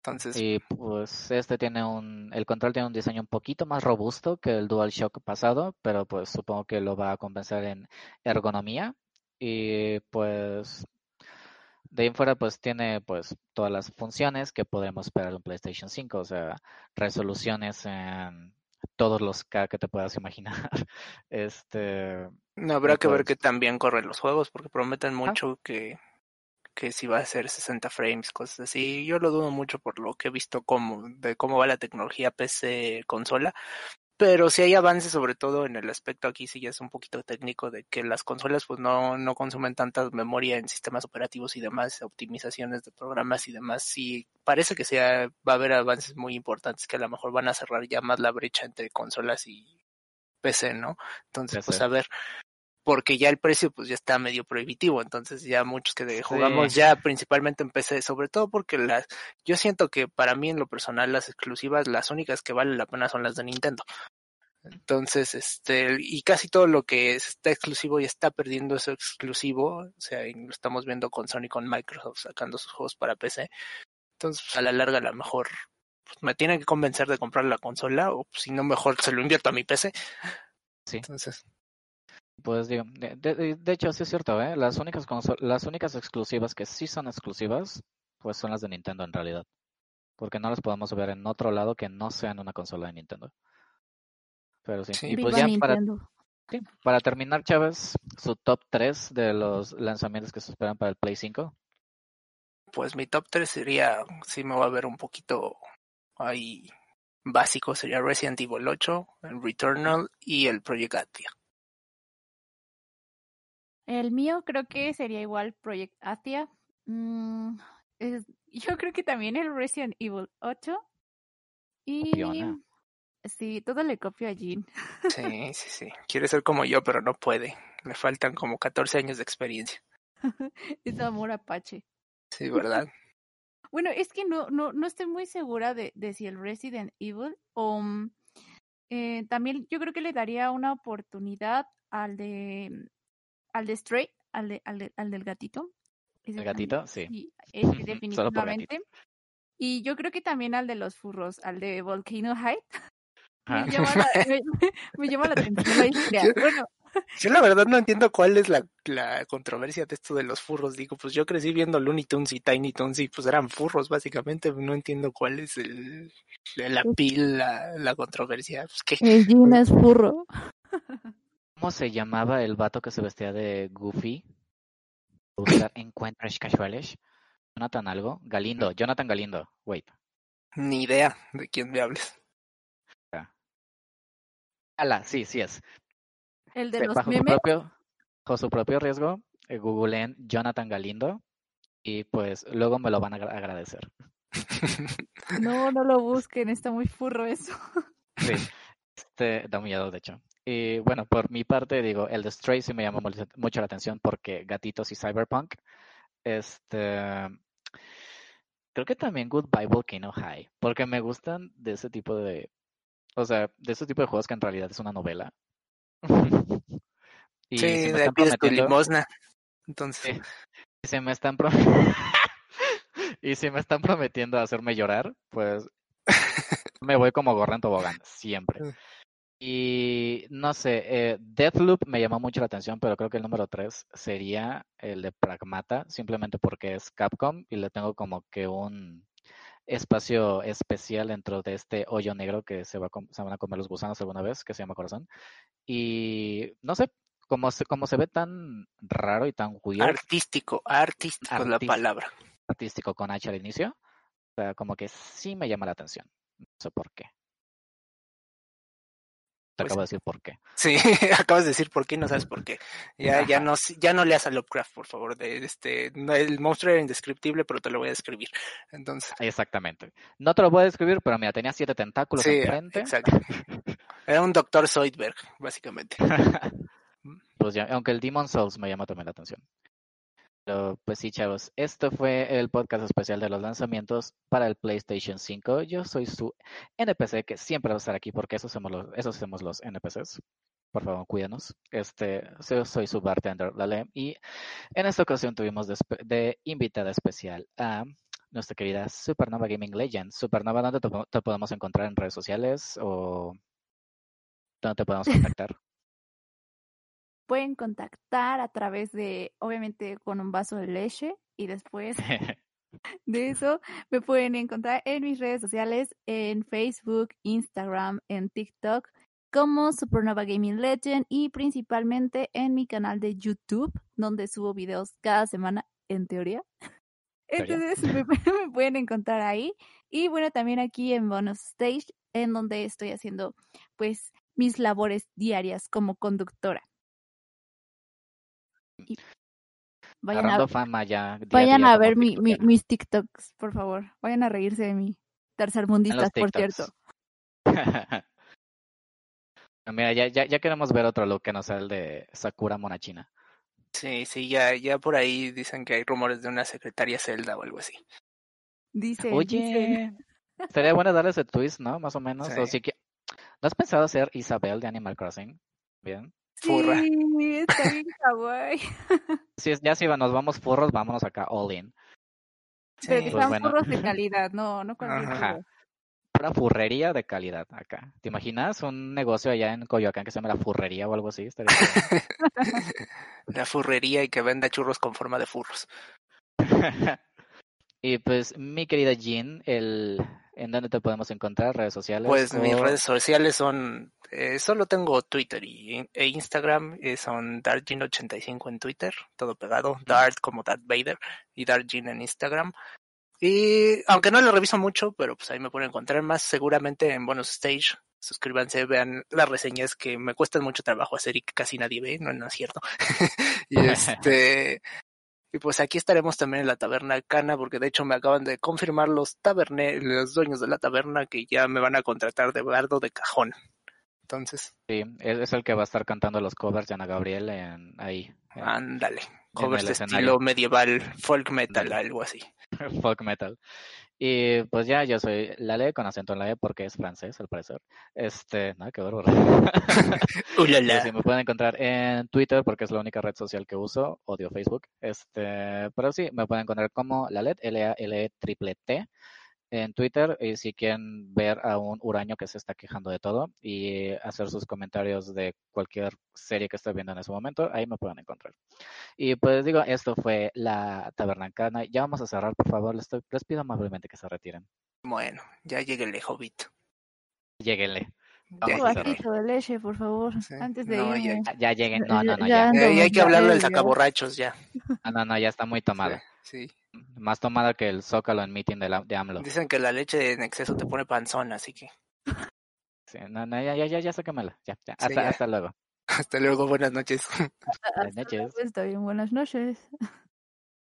Entonces, Y pues este tiene un, el control tiene un diseño un poquito más robusto que el DualShock pasado, pero pues supongo que lo va a compensar en ergonomía. Y pues de ahí en fuera pues tiene pues todas las funciones que podemos esperar de un PlayStation 5, o sea, resoluciones en todos los K que te puedas imaginar. Este, no habrá que ver pues- que también corren los juegos, porque prometen mucho que, que si va a ser 60 frames, cosas así. Yo lo dudo mucho por lo que he visto como, de cómo va la tecnología PC consola, pero sí hay avances, sobre todo en el aspecto aquí sí ya es un poquito técnico de que las consolas pues no, no consumen tanta memoria en sistemas operativos y demás, optimizaciones de programas y demás. Sí, parece que sea, va a haber avances muy importantes que a lo mejor van a cerrar ya más la brecha entre consolas y PC, ¿no? Entonces, pues a ver, porque ya el precio pues ya está medio prohibitivo, entonces ya muchos que jugamos ya principalmente en PC, sobre todo porque las, yo siento que para mí en lo personal las exclusivas, las únicas que valen la pena son las de Nintendo. Entonces, este, y casi todo lo que está exclusivo ya está perdiendo eso exclusivo, o sea, lo estamos viendo con Sony, con Microsoft sacando sus juegos para PC. Entonces, a la larga, a lo mejor pues, me tiene que convencer de comprar la consola, o si no, mejor se lo invierto a mi PC. Sí. Entonces, pues digo, de, de, hecho sí es cierto, ¿eh? Las únicas las únicas exclusivas que sí son exclusivas, pues son las de Nintendo en realidad. Porque no las podemos ver en otro lado que no sea en una consola de Nintendo. Pero sí. Y pues ya para, para terminar, Chávez, su top 3 de los lanzamientos que se esperan para el Play 5. Pues mi top 3 sería, sí me va a ver un poquito ahí básico, sería Resident Evil 8, el Returnal y el Project Atia. El mío creo que sería igual Project Athia. Mm, yo creo que también el Resident Evil 8. Y sí, todo le copio a Jean. Sí, sí, sí. Quiere ser como yo, pero no puede. Le faltan como 14 años de experiencia. es amor apache. Sí, ¿verdad? bueno, es que no, no, no estoy muy segura de, de si el Resident Evil o mm, eh, también yo creo que le daría una oportunidad al de al de Stray, al, de, al, al del gatito. ¿El gatito? Sí. definitivamente. Y yo creo que también al de los furros, al de Volcano Height. Me, ah. llama la, me, llama la atención la historia. Yo, bueno. yo la verdad no entiendo cuál es la, la controversia de esto de los furros. Digo, pues yo crecí viendo Looney Tunes y Tiny Tunes y pues eran furros básicamente. No entiendo cuál es el, la pues pil, la, la controversia. Pues que... El es furro. ¿Cómo se llamaba el vato que se vestía de Goofy? Buscar encuentros casuales. Jonathan algo. Galindo, Jonathan Galindo. Wait. Ni idea de quién me hables. Ala, sí, sí es. El de los bajo memes. Su propio, bajo su propio riesgo, eh, googleen Jonathan Galindo y pues luego me lo van a agradecer. No, no lo busquen, está muy furro eso. Sí, este da miedo de hecho. Y bueno, por mi parte, digo, el de Stray sí me llamó mucho la atención porque Gatitos y Cyberpunk. Este. Creo que también Goodbye Volcano High, porque me gustan de ese tipo de. O sea, de ese tipo de juegos que en realidad es una novela. y sí, de tu limosna. Entonces. Y se me están y si me están prometiendo hacerme llorar, pues me voy como gorra en tobogán, siempre. Y no sé, eh, Deathloop me llamó mucho la atención, pero creo que el número 3 sería el de Pragmata, simplemente porque es Capcom y le tengo como que un espacio especial dentro de este hoyo negro que se, va se van a comer los gusanos alguna vez, que se llama Corazón. Y no sé, como se, como se ve tan raro y tan weird. Artístico, artístico es la palabra. Artístico con H al inicio. O sea, como que sí me llama la atención. No sé por qué. Te pues acabo de decir por qué. Sí, acabas de decir por qué y no sabes por qué. Ya, ya no, ya no leas a Lovecraft, por favor. De, este, el monstruo era indescriptible, pero te lo voy a describir. Entonces. Exactamente. No te lo voy a describir, pero mira, tenía siete tentáculos sí, enfrente. Exacto. Era un doctor Zoidberg, básicamente. pues ya, aunque el Demon Souls me llama también la atención. Pues sí, chavos, esto fue el podcast especial de los lanzamientos para el PlayStation 5. Yo soy su NPC que siempre va a estar aquí porque eso somos los, eso somos los NPCs. Por favor, cuídanos. Este, soy su bartender, Lale. Y en esta ocasión tuvimos de, de, invitada especial a nuestra querida Supernova Gaming Legend. Supernova, ¿dónde te, te podemos encontrar en redes sociales o dónde te podemos contactar? Pueden contactar a través de, obviamente, con un vaso de leche y después de eso me pueden encontrar en mis redes sociales, en Facebook, Instagram, en TikTok, como Supernova Gaming Legend y principalmente en mi canal de YouTube, donde subo videos cada semana, en teoría. Entonces me, me, pueden encontrar ahí. Y bueno, también aquí en Bonus Stage en donde estoy haciendo pues mis labores diarias como conductora. Y vayan a, Agarrando fama ya. día vayan día a como ver mi, mis TikToks, por favor. Vayan a reírse de mí. Tercermundistas, por cierto. Mira, ya, ya, ya queremos ver otro look que no sea el de Sakura Monachina. Sí, sí, ya, ya por ahí dicen que hay rumores de una secretaria Zelda o algo así. Dicen, dicen. Oye, estaría bueno darle ese twist, ¿no? Más o menos. O Sí. que... ¿No has pensado hacer Isabel de Animal Crossing? Bien. Furra. Sí, está bien kawaii. Si es, ya si nos vamos furros, vámonos acá all in. Sí. Pues bueno. furros de calidad, no, no cualquier. Pura furrería de calidad acá. ¿Te imaginas un negocio allá en Coyoacán que se llama la furrería o algo así? La furrería y que venda churros con forma de furros. Y pues, mi querida Jean, el... ¿en dónde te podemos encontrar? ¿Redes sociales? Pues mis redes sociales son, eh, solo tengo Twitter y, e Instagram, eh, son dartjin85 en Twitter, todo pegado, Dart como Darth Vader y Dartjin en Instagram. Y aunque no lo reviso mucho, pero pues ahí me pueden encontrar más seguramente en Bonus Stage. Suscríbanse, vean las reseñas que me cuestan mucho trabajo hacer y que casi nadie ve, no, no es cierto. y este, y pues aquí estaremos también en la taberna Cana, porque de hecho me acaban de confirmar los taberne, los dueños de la taberna que ya me van a contratar de bardo de cajón. Entonces, Sí, es, el que va a estar cantando los covers de Ana Gabriel en, ahí. en ándale. Covers de escenario. estilo medieval, folk metal, algo así. folk metal. Y pues ya, yo soy Lale con acento en la E porque es francés, al parecer. Este, nada, qué bárbaro. Me pueden encontrar en Twitter porque es la única red social que uso. Odio Facebook. Este, pero sí, me pueden encontrar como Lalet, L-A-L-E triple T en Twitter. Y si quieren ver a un huraño que se está quejando de todo y hacer sus comentarios de cualquier serie que esté viendo en ese momento, ahí me pueden encontrar. Y pues digo, esto fue la tabernancana. Ya vamos a cerrar, por favor. Les, les pido amablemente que se retiren. Bueno, ya llegué el Hobbit. Lléguenle. Ya Vamos Un a llegué. cerrar. vasito de leche, por favor, Sí. antes de No, ya- irme. Ya, ya lleguen. No, no, no, Ya ya. Eh, y hay que hablarle al sacaborrachos ya. Ah, no, no, ya está muy tomada. Sí. Más tomada que el Zócalo en meeting de, la, de AMLO. Dicen que la leche en exceso te pone panzón, así que Sí, no, no, ya, ya, ya, ya sácamela. Ya, ya. Sí, Hasta, ya. hasta luego. hasta luego, buenas noches. Buenas noches. Está bien, buenas noches.